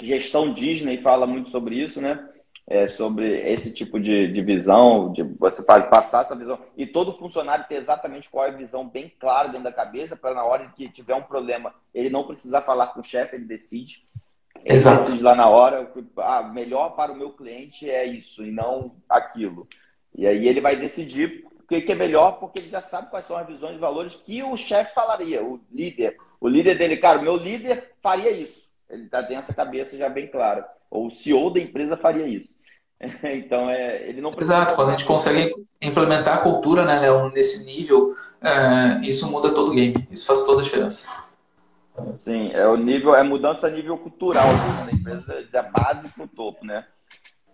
gestão Disney fala muito sobre isso, né? É, sobre esse tipo de, de visão, de você passar essa visão. E todo funcionário ter exatamente qual é a visão bem clara dentro da cabeça, para na hora que tiver um problema, ele não precisar falar com o chefe, ele decide. Ele Exato. decide lá na hora, ah, melhor para o meu cliente é isso e não aquilo. E aí ele vai decidir que é melhor porque ele já sabe quais são as visões e valores que o chefe falaria, o líder. O líder dele, cara, o meu líder faria isso. Ele tá, tem essa cabeça já bem clara. Ou o CEO da empresa faria isso. então, é, ele não precisa. Exato, quando a gente consegue implementar a cultura né, Léo, nesse nível, é, isso muda todo o game. Isso faz toda a diferença. Sim, é o nível, é mudança a nível cultural da empresa, da base para o topo, né?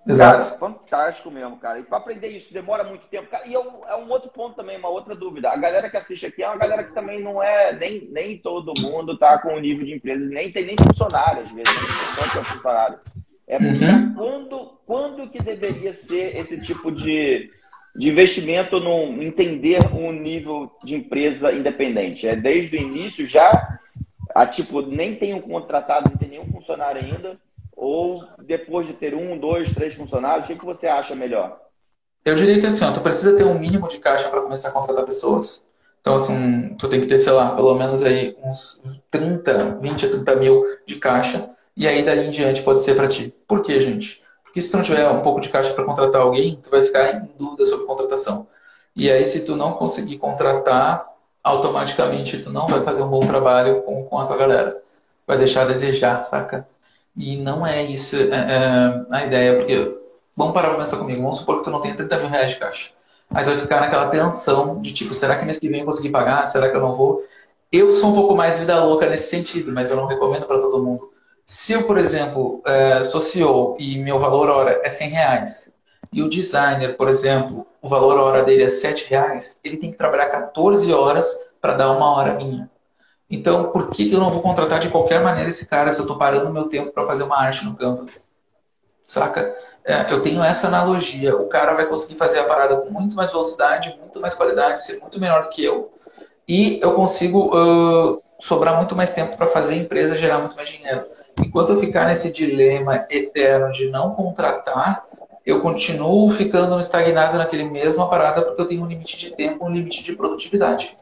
Exato. Cara, fantástico mesmo, cara. E para aprender isso demora muito tempo. Cara, e é um, é um, outro ponto também, uma outra dúvida. A galera que assiste aqui é uma galera que também não é, nem, nem todo mundo tá com o nível de empresa, nem tem nem funcionário, às vezes, nem tem funcionário. É uhum. quando, quando que deveria ser esse tipo de, de investimento no entender um nível de empresa independente? É desde o início já, a tipo, nem tem um contratado, não tem nenhum funcionário ainda, ou depois de ter um, dois, três funcionários, o que, você acha melhor? Eu diria que assim, ó, tu precisa ter um mínimo de caixa para começar a contratar pessoas. Então, assim, tu tem que ter, sei lá, pelo menos aí uns 30, 20 a 30 mil de caixa. E aí, dali em diante, pode ser para ti. Por quê, gente? Porque se tu não tiver um pouco de caixa para contratar alguém, tu vai ficar em dúvida sobre contratação. E aí, se tu não conseguir contratar, automaticamente tu não vai fazer um bom trabalho com, com a tua galera. Vai deixar a desejar, saca? E não é isso é, é, a ideia, porque vamos parar para pensar comigo. Vamos supor que tu não tenha 30 mil reais de caixa. Aí tu vai ficar naquela tensão de tipo, será que mês que vem eu conseguir pagar? Será que eu não vou? Eu sou um pouco mais vida louca nesse sentido, mas eu não recomendo para todo mundo. Se eu, por exemplo, é, sou CEO e meu valor hora é 100 reais, e o designer, por exemplo, o valor hora dele é 7 reais, ele tem que trabalhar 14 horas para dar uma hora minha. Então, por que, eu não vou contratar de qualquer maneira esse cara se eu estou parando meu tempo para fazer uma arte no campo? Saca? É, eu tenho essa analogia. O cara vai conseguir fazer a parada com muito mais velocidade, muito mais qualidade, ser muito melhor do que eu. E eu consigo uh, sobrar muito mais tempo para fazer a empresa gerar muito mais dinheiro. Enquanto eu ficar nesse dilema eterno de não contratar, eu continuo ficando estagnado naquele mesma parada porque eu tenho um limite de tempo, um limite de produtividade.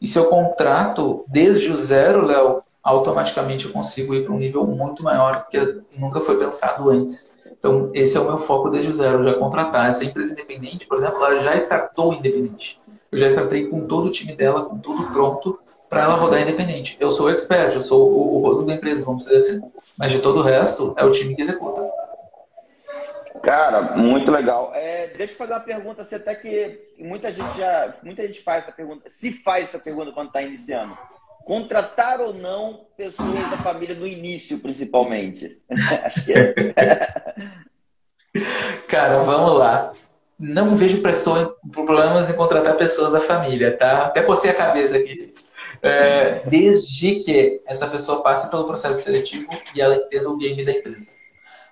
E se eu contrato desde o zero, Léo, automaticamente eu consigo ir para um nível muito maior que nunca foi pensado antes. Então, esse é o meu foco desde o zero, já contratar. Essa empresa independente, por exemplo, ela já startou independente. Eu já startei com todo o time dela, com tudo pronto, para ela rodar independente. Eu sou o expert, eu sou o, o rosto da empresa, vamos dizer assim. Mas de todo o resto, é o time que executa. Cara, muito legal. É, deixa eu fazer uma pergunta, se até que muita gente já, muita gente faz essa pergunta, se faz essa pergunta quando está iniciando. Contratar ou não pessoas da família no início, principalmente? Acho que é. Cara, vamos lá. Não vejo pressão, problemas em contratar pessoas da família, tá? Até cocei a cabeça aqui. É, desde que essa pessoa passe pelo processo seletivo e ela entenda o game da empresa.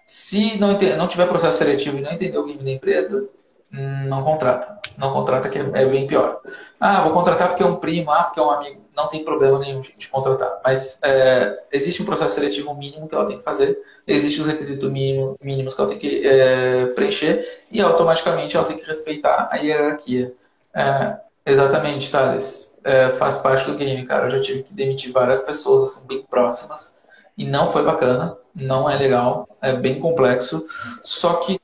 Se não, não tiver processo seletivo e não entender o game da empresa, hum, não contrata. Não contrata que é, bem pior. Ah, vou contratar porque é um primo, ah, porque é um amigo. Não tem problema nenhum de, contratar. Mas é, existe um processo seletivo mínimo que ela tem que fazer, existem os requisitos mínimo, mínimos que ela tem que é, preencher e automaticamente ela tem que respeitar a hierarquia. É, exatamente, Thales. É, faz parte do game, cara. Eu já tive que demitir várias pessoas assim, bem próximas e não foi bacana, não é legal, é bem complexo. Só que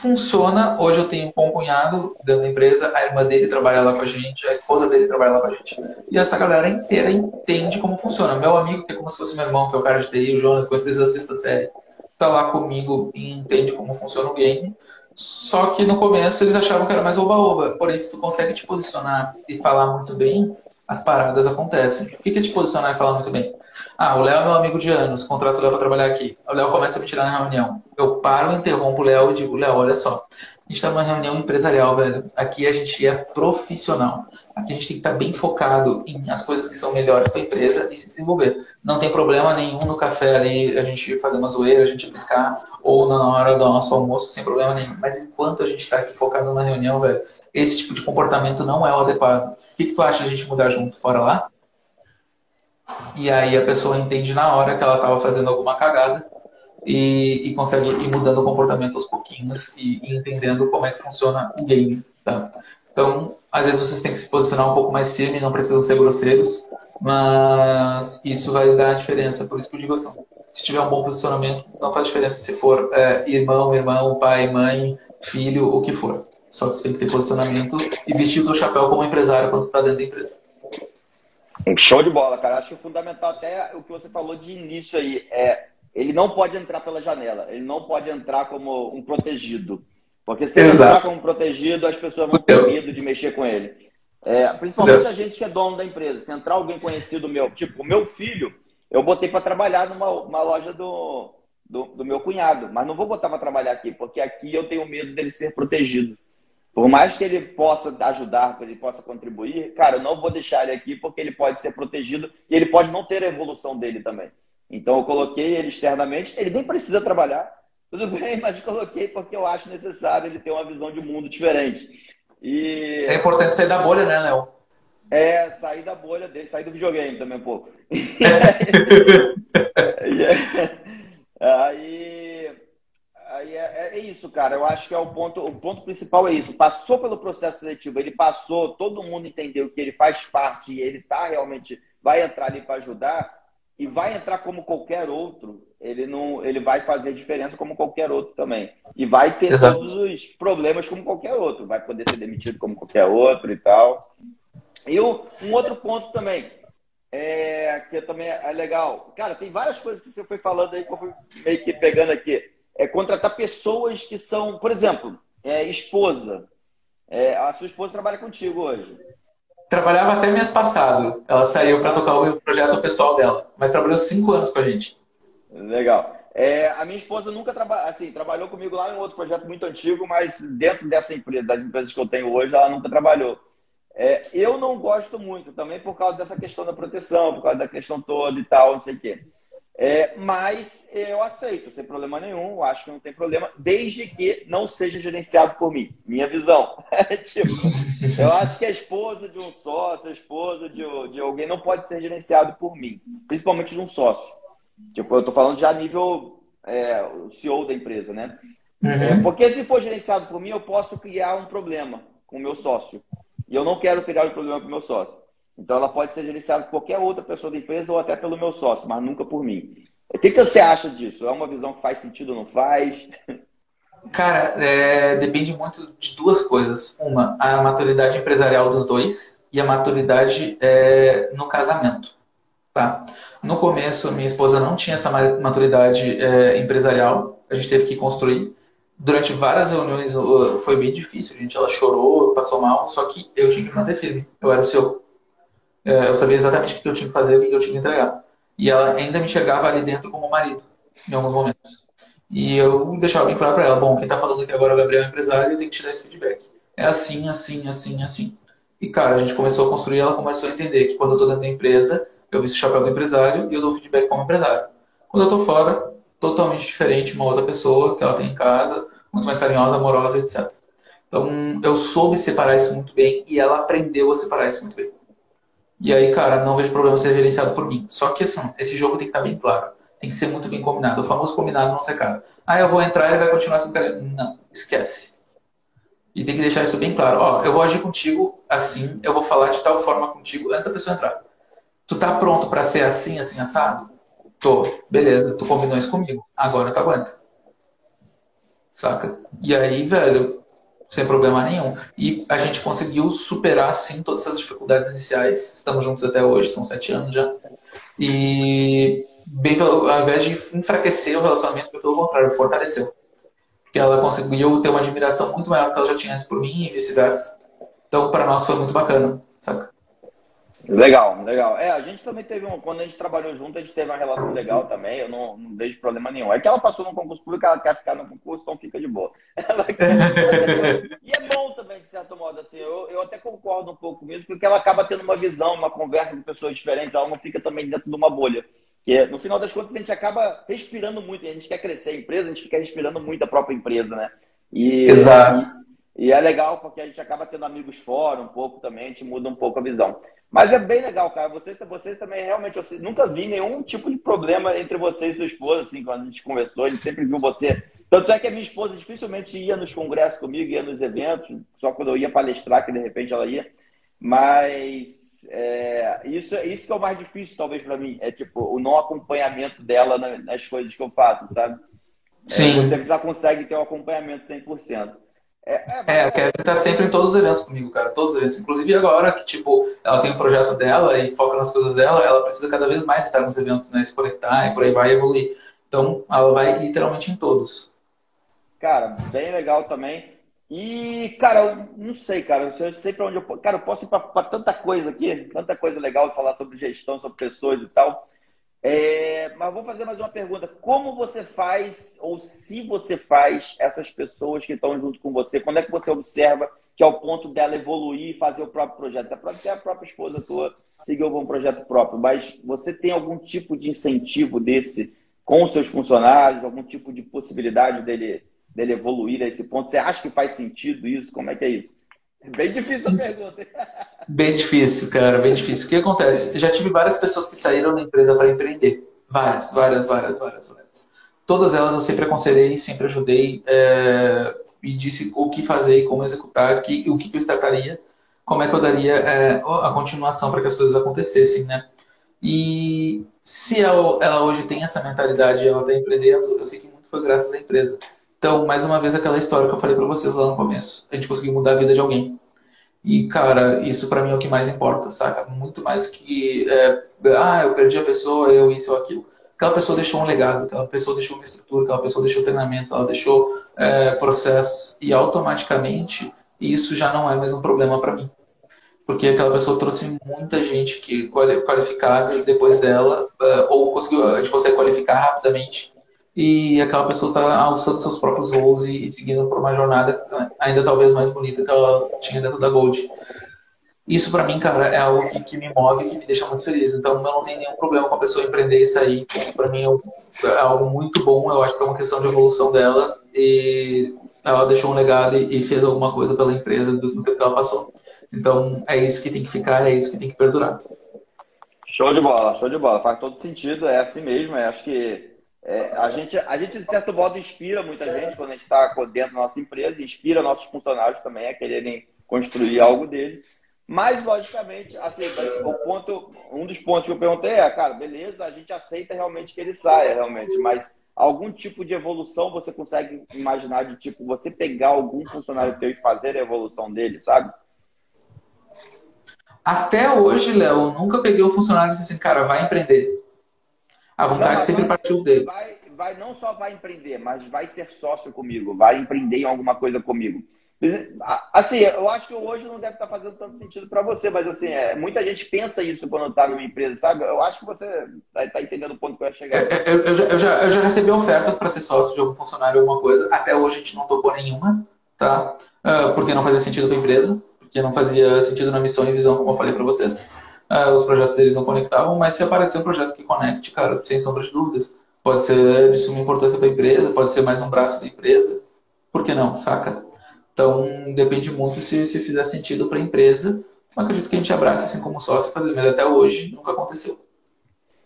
funciona. Hoje eu tenho um bom cunhado dentro da empresa, a irmã dele trabalha lá com a gente, a esposa dele trabalha lá com a gente. E essa galera inteira entende como funciona. Meu amigo, que é como se fosse meu irmão, que é o cara de TI, o Jonas, com desde a sexta série, tá lá comigo e entende como funciona o game. Só que no começo eles achavam que era mais oba-oba. Porém, se tu consegue te posicionar e falar muito bem, as paradas acontecem. O que é te posicionar e falar muito bem? Ah, o Léo é meu amigo de anos, contrato o Léo para trabalhar aqui. O Léo começa a me tirar na reunião. Eu paro, interrompo o Léo e digo, Léo, olha só, a gente está numa reunião empresarial, velho. Aqui a gente é profissional. Aqui a gente tem que estar tá bem focado em as coisas que são melhores para a empresa e se desenvolver. Não tem problema nenhum no café ali a gente fazer uma zoeira, a gente brincar, ou na hora do nosso almoço, sem problema nenhum. Mas enquanto a gente está aqui focado na reunião, velho, esse tipo de comportamento não é o adequado. O que, que tu acha de a gente mudar junto? Bora lá? E aí a pessoa entende na hora que ela estava fazendo alguma cagada e, e, consegue ir mudando o comportamento aos pouquinhos e, e, entendendo como é que funciona o game. Tá? Então, às vezes vocês têm que se posicionar um pouco mais firme, não precisam ser grosseiros, mas isso vai dar a diferença. Por isso que eu digo assim, se tiver um bom posicionamento, não faz diferença se for é, irmão, irmão, pai, mãe, filho, o que for. Só que você tem que ter posicionamento e vestir o chapéu como empresário quando você está dentro da empresa. Show de bola, cara. Acho que é fundamental até o que você falou de início aí. É, ele não pode entrar pela janela, ele não pode entrar como um protegido. Porque se ele entrar como protegido, as pessoas vão ter medo de mexer com ele. É, principalmente a gente que é dono da empresa. Se entrar alguém conhecido meu, tipo, o meu filho, eu botei para trabalhar numa loja do, do, do, meu cunhado, mas não vou botar para trabalhar aqui, porque aqui eu tenho medo dele ser protegido. Por mais que ele possa ajudar, que ele possa contribuir, cara, eu não vou deixar ele aqui porque ele pode ser protegido e ele pode não ter a evolução dele também. Então eu coloquei ele externamente, ele nem precisa trabalhar, tudo bem, mas coloquei porque eu acho necessário ele ter uma visão de mundo diferente. E... É importante sair da bolha, né, Léo? É, sair da bolha dele, sair do videogame também um pouco. aí, aí é, é, isso, cara. Eu acho que é o ponto, o ponto principal é isso. Passou pelo processo seletivo, ele passou, todo mundo entendeu que ele faz parte e ele tá realmente, vai entrar ali para ajudar e vai entrar como qualquer outro, ele não, ele vai fazer diferença como qualquer outro também. E vai ter Exato. todos os problemas como qualquer outro, vai poder ser demitido como qualquer outro e tal. E um, um outro ponto também, é, que também é legal. Cara, tem várias coisas que você foi falando aí que eu fui meio que pegando aqui. É contratar pessoas que são, por exemplo, é, esposa. É, a sua esposa trabalha contigo hoje trabalhava até mês passado. Ela saiu para tocar o projeto pessoal dela, mas trabalhou cinco anos com a gente. Legal. É, a minha esposa nunca trabalhou, assim, trabalhou comigo lá em outro projeto muito antigo, mas dentro dessa empresa, das empresas que eu tenho hoje, ela nunca trabalhou. É, eu não gosto muito também por causa dessa questão da proteção, por causa da questão toda e tal, não sei o quê. É, mas eu aceito, sem problema nenhum, acho que não tem problema, desde que não seja gerenciado por mim. Minha visão. tipo, eu acho que a esposa de um sócio, a esposa de, de alguém não pode ser gerenciado por mim, principalmente de um sócio. Tipo, eu estou falando já a nível é, CEO da empresa, né? Uhum. É, porque se for gerenciado por mim, eu posso criar um problema com o meu sócio. E eu não quero criar um problema com o meu sócio. Então, ela pode ser gerenciada por qualquer outra pessoa da empresa ou até pelo meu sócio, mas nunca por mim. O que, que você acha disso? É uma visão que faz sentido ou não faz? Cara, é, depende muito de duas coisas. Uma, a maturidade empresarial dos dois e a maturidade é, no casamento. Tá? No começo, minha esposa não tinha essa maturidade é, empresarial, a gente teve que construir. Durante várias reuniões foi bem difícil, gente, ela chorou, passou mal, só que eu tinha que manter firme. Eu era o seu eu sabia exatamente o que eu tinha que fazer, o que eu tinha que entregar. E ela ainda me enxergava ali dentro como marido, em alguns momentos. E eu deixava bem claro para ela: bom, quem está falando aqui agora é o Gabriel, empresário, eu tenho que te dar esse feedback. É assim, assim, assim, assim. E, cara, a gente começou a construir, ela começou a entender que quando eu estou dentro da empresa, eu visto o chapéu do empresário e eu dou feedback como empresário. Quando eu estou fora, totalmente diferente, uma outra pessoa que ela tem em casa, muito mais carinhosa, amorosa, etc. Então, eu soube separar isso muito bem e ela aprendeu a separar isso muito bem. E aí, cara, não vejo problema ser gerenciado por mim. Só que assim, esse jogo tem que estar bem claro. Tem que ser muito bem combinado. O famoso combinado não ser. Ah, eu vou entrar e ele vai continuar sendo caro. Não, esquece. E tem que deixar isso bem claro. Ó, eu vou agir contigo assim, eu vou falar de tal forma contigo antes da pessoa entrar. Tu tá pronto para ser assim, assim, assado? Tô. Beleza, tu combinou isso comigo. Agora tu aguenta. Saca? E aí, velho, sem problema nenhum. E a gente conseguiu superar, sim, todas essas dificuldades iniciais. Estamos juntos até hoje, são sete anos já. E, bem, ao invés de enfraquecer o relacionamento, pelo contrário, fortaleceu. Porque ela conseguiu ter uma admiração muito maior que ela já tinha antes por mim e vice-versa. Então, para nós foi muito bacana, saca? Legal, legal. É, a gente também teve um. Quando a gente trabalhou junto, a gente teve uma relação legal também. Eu não, não vejo problema nenhum. É que ela passou no concurso público, ela quer ficar no concurso, então fica de boa. e é bom também, de certo modo, assim. Eu, eu até concordo um pouco mesmo, porque ela acaba tendo uma visão, uma conversa com pessoas diferentes. Ela não fica também dentro de uma bolha. Que no final das contas a gente acaba respirando muito. A gente quer crescer a empresa, a gente fica respirando muito a própria empresa, né? E, Exato. E, e é legal porque a gente acaba tendo amigos fora um pouco também, a gente muda um pouco a visão. Mas é bem legal, cara. Você, você também realmente, você nunca vi nenhum tipo de problema entre você e sua esposa, assim, quando a gente conversou, a gente sempre viu você. Tanto é que a minha esposa dificilmente ia nos congressos comigo, ia nos eventos, só quando eu ia palestrar, que de repente ela ia. Mas é, isso, isso que é o mais difícil, talvez, para mim, é tipo o não acompanhamento dela nas coisas que eu faço, sabe? Sim. É, você já consegue ter o um acompanhamento 100%. É, é, a Kevin tá sempre em todos os eventos comigo, cara. Todos os eventos. Inclusive agora que, tipo, ela tem um projeto dela e foca nas coisas dela, ela precisa cada vez mais estar nos eventos, né? Se conectar e por aí vai evoluir. Então, ela vai literalmente em todos. Cara, bem legal também. E, cara, eu não sei, cara, eu sei pra onde eu Cara, eu posso ir pra, pra tanta coisa aqui, tanta coisa legal de falar sobre gestão, sobre pessoas e tal. É, mas vou fazer mais uma pergunta. Como você faz, ou se você faz, essas pessoas que estão junto com você, quando é que você observa que é o ponto dela evoluir e fazer o próprio projeto? É porque a própria esposa tua seguiu um projeto próprio, mas você tem algum tipo de incentivo desse com os seus funcionários, algum tipo de possibilidade dele, dele evoluir a esse ponto? Você acha que faz sentido isso? Como é que é isso? Bem difícil a pergunta. Bem difícil, cara, bem difícil. O que acontece? Já tive várias pessoas que saíram da empresa para empreender. Várias, várias, várias, várias, várias. Todas elas eu sempre aconselhei, sempre ajudei é, e disse o que fazer e como executar, que, o que, que eu startaria, como é que eu daria é, a continuação para que as coisas acontecessem, né? E se ela, ela hoje tem essa mentalidade e ela está empreendendo, eu sei que muito foi graças à empresa. Então, mais uma vez, aquela história que eu falei para vocês lá no começo. A gente conseguiu mudar a vida de alguém. E, cara, isso para mim é o que mais importa, saca? Muito mais que, é, ah, eu perdi a pessoa, eu isso ou aquilo. Aquela pessoa deixou um legado, aquela pessoa deixou uma estrutura, aquela pessoa deixou treinamento, ela deixou é, processos. E automaticamente isso já não é mais um problema para mim. Porque aquela pessoa trouxe muita gente que qualificada depois dela, é, ou conseguiu, a gente consegue qualificar rapidamente e aquela pessoa está alçando seus próprios voos e, e, seguindo por uma jornada ainda talvez mais bonita que ela tinha dentro da Gold. Isso para mim, cara, é algo que, que, me move, que me deixa muito feliz. Então eu não tenho nenhum problema com a pessoa empreender e sair. Isso para mim é, é, algo muito bom. Eu acho que é uma questão de evolução dela e ela deixou um legado e, e fez alguma coisa pela empresa do, do tempo que ela passou. Então é isso que tem que ficar, é isso que tem que perdurar. Show de bola, show de bola. Faz todo sentido, é assim mesmo. É, acho que é, a, gente, a gente, de certo modo, inspira muita gente quando a gente está dentro da nossa empresa, inspira nossos funcionários também a quererem construir algo deles. Mas, logicamente, assim, o ponto, um dos pontos que eu perguntei é, cara, beleza, a gente aceita realmente que ele saia, realmente, mas algum tipo de evolução você consegue imaginar de tipo você pegar algum funcionário teu e fazer a evolução dele, sabe? Até hoje, Léo, nunca peguei um funcionário e disse assim, cara, vai empreender. A vontade não, sempre partiu dele. Vai, vai, não só vai empreender, mas vai ser sócio comigo, vai empreender em alguma coisa comigo. Assim, eu acho que hoje não deve estar fazendo tanto sentido para você, mas assim, é, muita gente pensa isso quando está numa empresa, sabe? Eu acho que você está tá entendendo o ponto que eu ia chegar. É, é, eu, eu, já, eu, já, eu já recebi ofertas para ser sócio de algum funcionário, alguma coisa. Até hoje a gente não tocou nenhuma, tá? Uh, porque não fazia sentido para a empresa, porque não fazia sentido na missão e visão, como eu falei para vocês uh, os projetos deles não conectavam, mas se aparecer um projeto que conecte, cara, sem sombra de dúvidas, pode ser de suma importância para a empresa, pode ser mais um braço da empresa, por que não, saca? Então, depende muito se, se fizer sentido para a empresa. Não acredito que a gente abrace assim como sócio fazer, mas até hoje nunca aconteceu.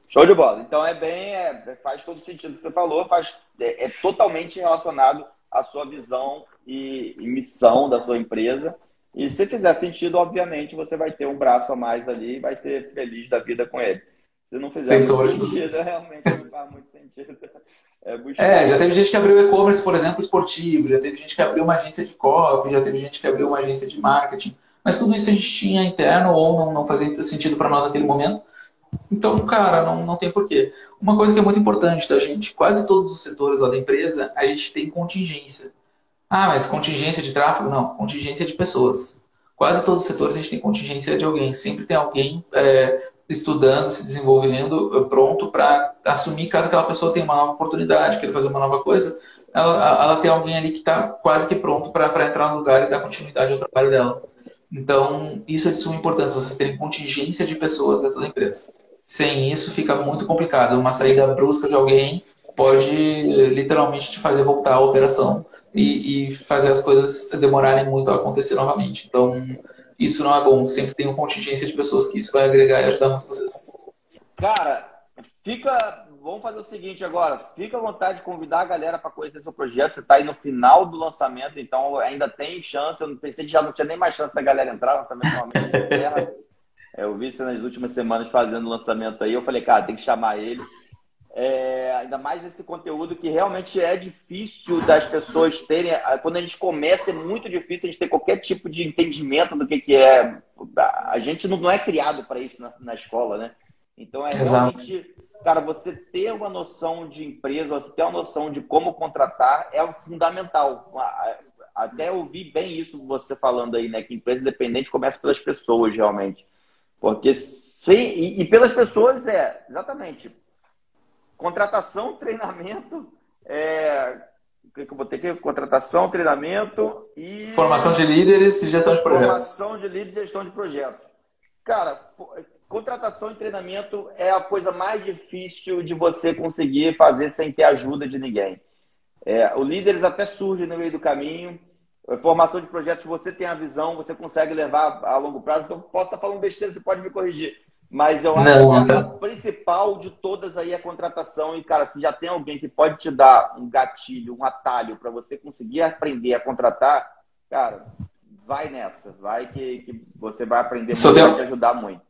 Show de bola. Então é bem, é, faz todo sentido que você falou, faz, é, é totalmente relacionado à sua visão e, e, missão da sua empresa. E se fizer sentido, obviamente, você vai ter um braço a mais ali e vai ser feliz da vida com ele. Se não fizer muito sentido, realmente não faz muito sentido. É, é, já teve gente que abriu e-commerce, por exemplo, esportivo, já teve gente que abriu uma agência de copy, já teve gente que abriu uma agência de marketing. Mas tudo isso a gente tinha interno ou não, não fazia sentido para nós naquele momento. Então, cara, não, não tem porquê. Uma coisa que é muito importante da gente, quase todos os setores lá da empresa, a gente tem contingência. Ah, mas contingência de tráfego? Não, contingência de pessoas. Quase todos os setores a gente tem contingência de alguém. Sempre tem alguém é, estudando, se desenvolvendo, é, pronto para assumir caso aquela pessoa tenha uma nova oportunidade, queira fazer uma nova coisa. Ela, ela tem alguém ali que está quase que pronto para entrar no lugar e dar continuidade ao trabalho dela. Então, isso é de suma importância, vocês terem contingência de pessoas dentro da empresa. Sem isso, fica muito complicado. Uma saída brusca de alguém pode literalmente te fazer voltar à operação e, e, fazer as coisas demorarem muito a acontecer novamente. Então, isso não é bom. Sempre tem uma contingência de pessoas que isso vai agregar e ajudar muito vocês. Cara, fica. Vamos fazer o seguinte agora. Fica à vontade de convidar a galera para conhecer seu projeto. Você está aí no final do lançamento, então ainda tem chance. Eu pensei que já não tinha nem mais chance da galera entrar. Lançamento normalmente encerra. Eu vi você nas últimas semanas fazendo o lançamento aí. Eu falei, cara, tem que chamar ele. É, ainda mais nesse conteúdo que realmente é difícil das pessoas terem. Quando a gente começa, é muito difícil a gente ter qualquer tipo de entendimento do que, que é. A gente não, não é criado para isso na, na, escola, né? Então é realmente, Exato. cara, você ter uma noção de empresa, você ter uma noção de como contratar é fundamental. Até ouvi bem isso você falando aí, né? Que empresa independente começa pelas pessoas, realmente. Porque sem. E, e pelas pessoas é, exatamente Contratação, treinamento, é, o que eu botei aqui? Contratação, treinamento e. Formação de líderes e gestão de projetos. Formação de líderes e gestão de projetos. Cara, contratação e treinamento é a coisa mais difícil de você conseguir fazer sem ter ajuda de ninguém. É, o líderes até surge no meio do caminho. Formação de projetos, você tem a visão, você consegue levar a longo prazo. Então, posso estar falando besteira, você pode me corrigir. Mas eu acho não, que a principal de todas aí é a contratação. E, cara, se já tem alguém que pode te dar um gatilho, um atalho para você conseguir aprender a contratar, cara, vai nessa. Vai que, que você vai aprender muito, vai te ajudar muito.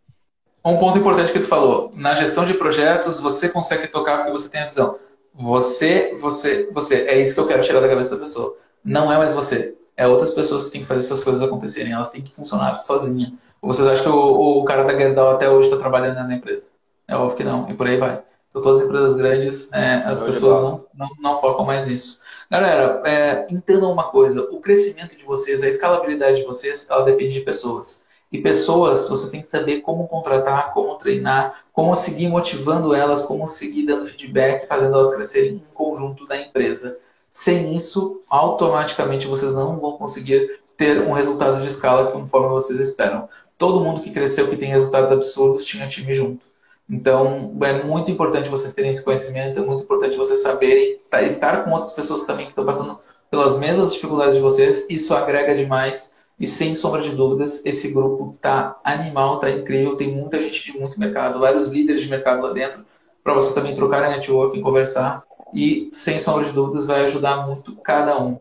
Um ponto importante que tu falou, na gestão de projetos, você consegue tocar porque você tem a visão. Você, você, você, é isso que eu quero tirar da cabeça da pessoa. Não é mais você. É outras pessoas que têm que fazer essas coisas acontecerem. Elas têm que funcionar sozinha. Ou vocês acham que o, o cara da Gerdau até hoje está trabalhando na empresa? É óbvio que não, e por aí vai. Então, todas as empresas grandes, é, as pessoas não, não, não, focam mais nisso. Galera, é, entendam uma coisa: o crescimento de vocês, a escalabilidade de vocês, ela depende de pessoas. E pessoas, você tem que saber como contratar, como treinar, como seguir motivando elas, como seguir dando feedback, fazendo elas crescerem em conjunto da empresa. Sem isso, automaticamente vocês não vão conseguir ter um resultado de escala conforme vocês esperam todo mundo que cresceu, que tem resultados absurdos, tinha time junto. Então, é muito importante vocês terem esse conhecimento, é muito importante vocês saberem tá, estar com outras pessoas também que estão passando pelas mesmas dificuldades de vocês. Isso agrega demais e, sem sombra de dúvidas, esse grupo tá animal, tá incrível. Tem muita gente de muito mercado, vários líderes de mercado lá dentro, para vocês também trocarem networking, conversar. E, sem sombra de dúvidas, vai ajudar muito cada um.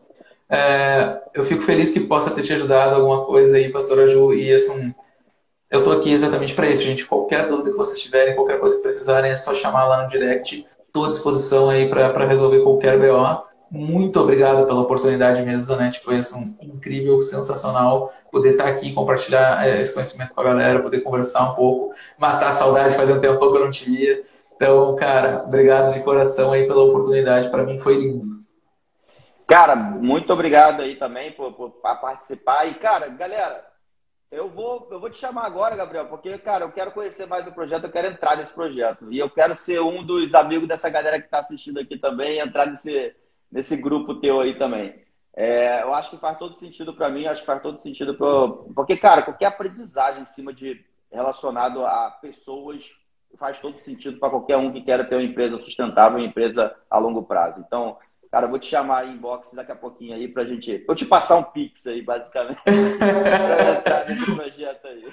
É, eu fico feliz que possa ter te ajudado alguma coisa aí, pastora Ju, e assim, eu estou aqui exatamente para isso, gente. Qualquer dúvida que vocês tiverem, qualquer coisa que precisarem, é só chamar lá no direct. Estou à disposição aí para resolver qualquer BO. Muito obrigado pela oportunidade mesmo, Zanetti. Foi assim, incrível, sensacional poder estar tá aqui compartilhar é, esse conhecimento com a galera, poder conversar um pouco, matar a saudade, fazer um tempo que eu não te via. Então, cara, obrigado de coração aí pela oportunidade. Para mim foi lindo. Cara, muito obrigado aí também por, por participar. E, cara, galera, eu vou, eu vou te chamar agora, Gabriel, porque, cara, eu quero conhecer mais o projeto, eu quero entrar nesse projeto. E eu quero ser um dos amigos dessa galera que está assistindo aqui também, entrar nesse, nesse grupo teu aí também. É, eu acho que faz todo sentido para mim, acho que faz todo sentido pro... porque, cara, qualquer aprendizagem em cima de relacionado a pessoas faz todo sentido para qualquer um que queira ter uma empresa sustentável, uma empresa a longo prazo. Então, Cara, eu vou te chamar em inbox daqui a pouquinho aí pra gente. Vou te passar um pix aí, basicamente. pra entrar nesse projeto aí.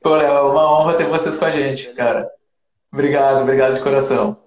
Pô, é uma honra ter vocês com a gente, cara. Obrigado, obrigado de coração.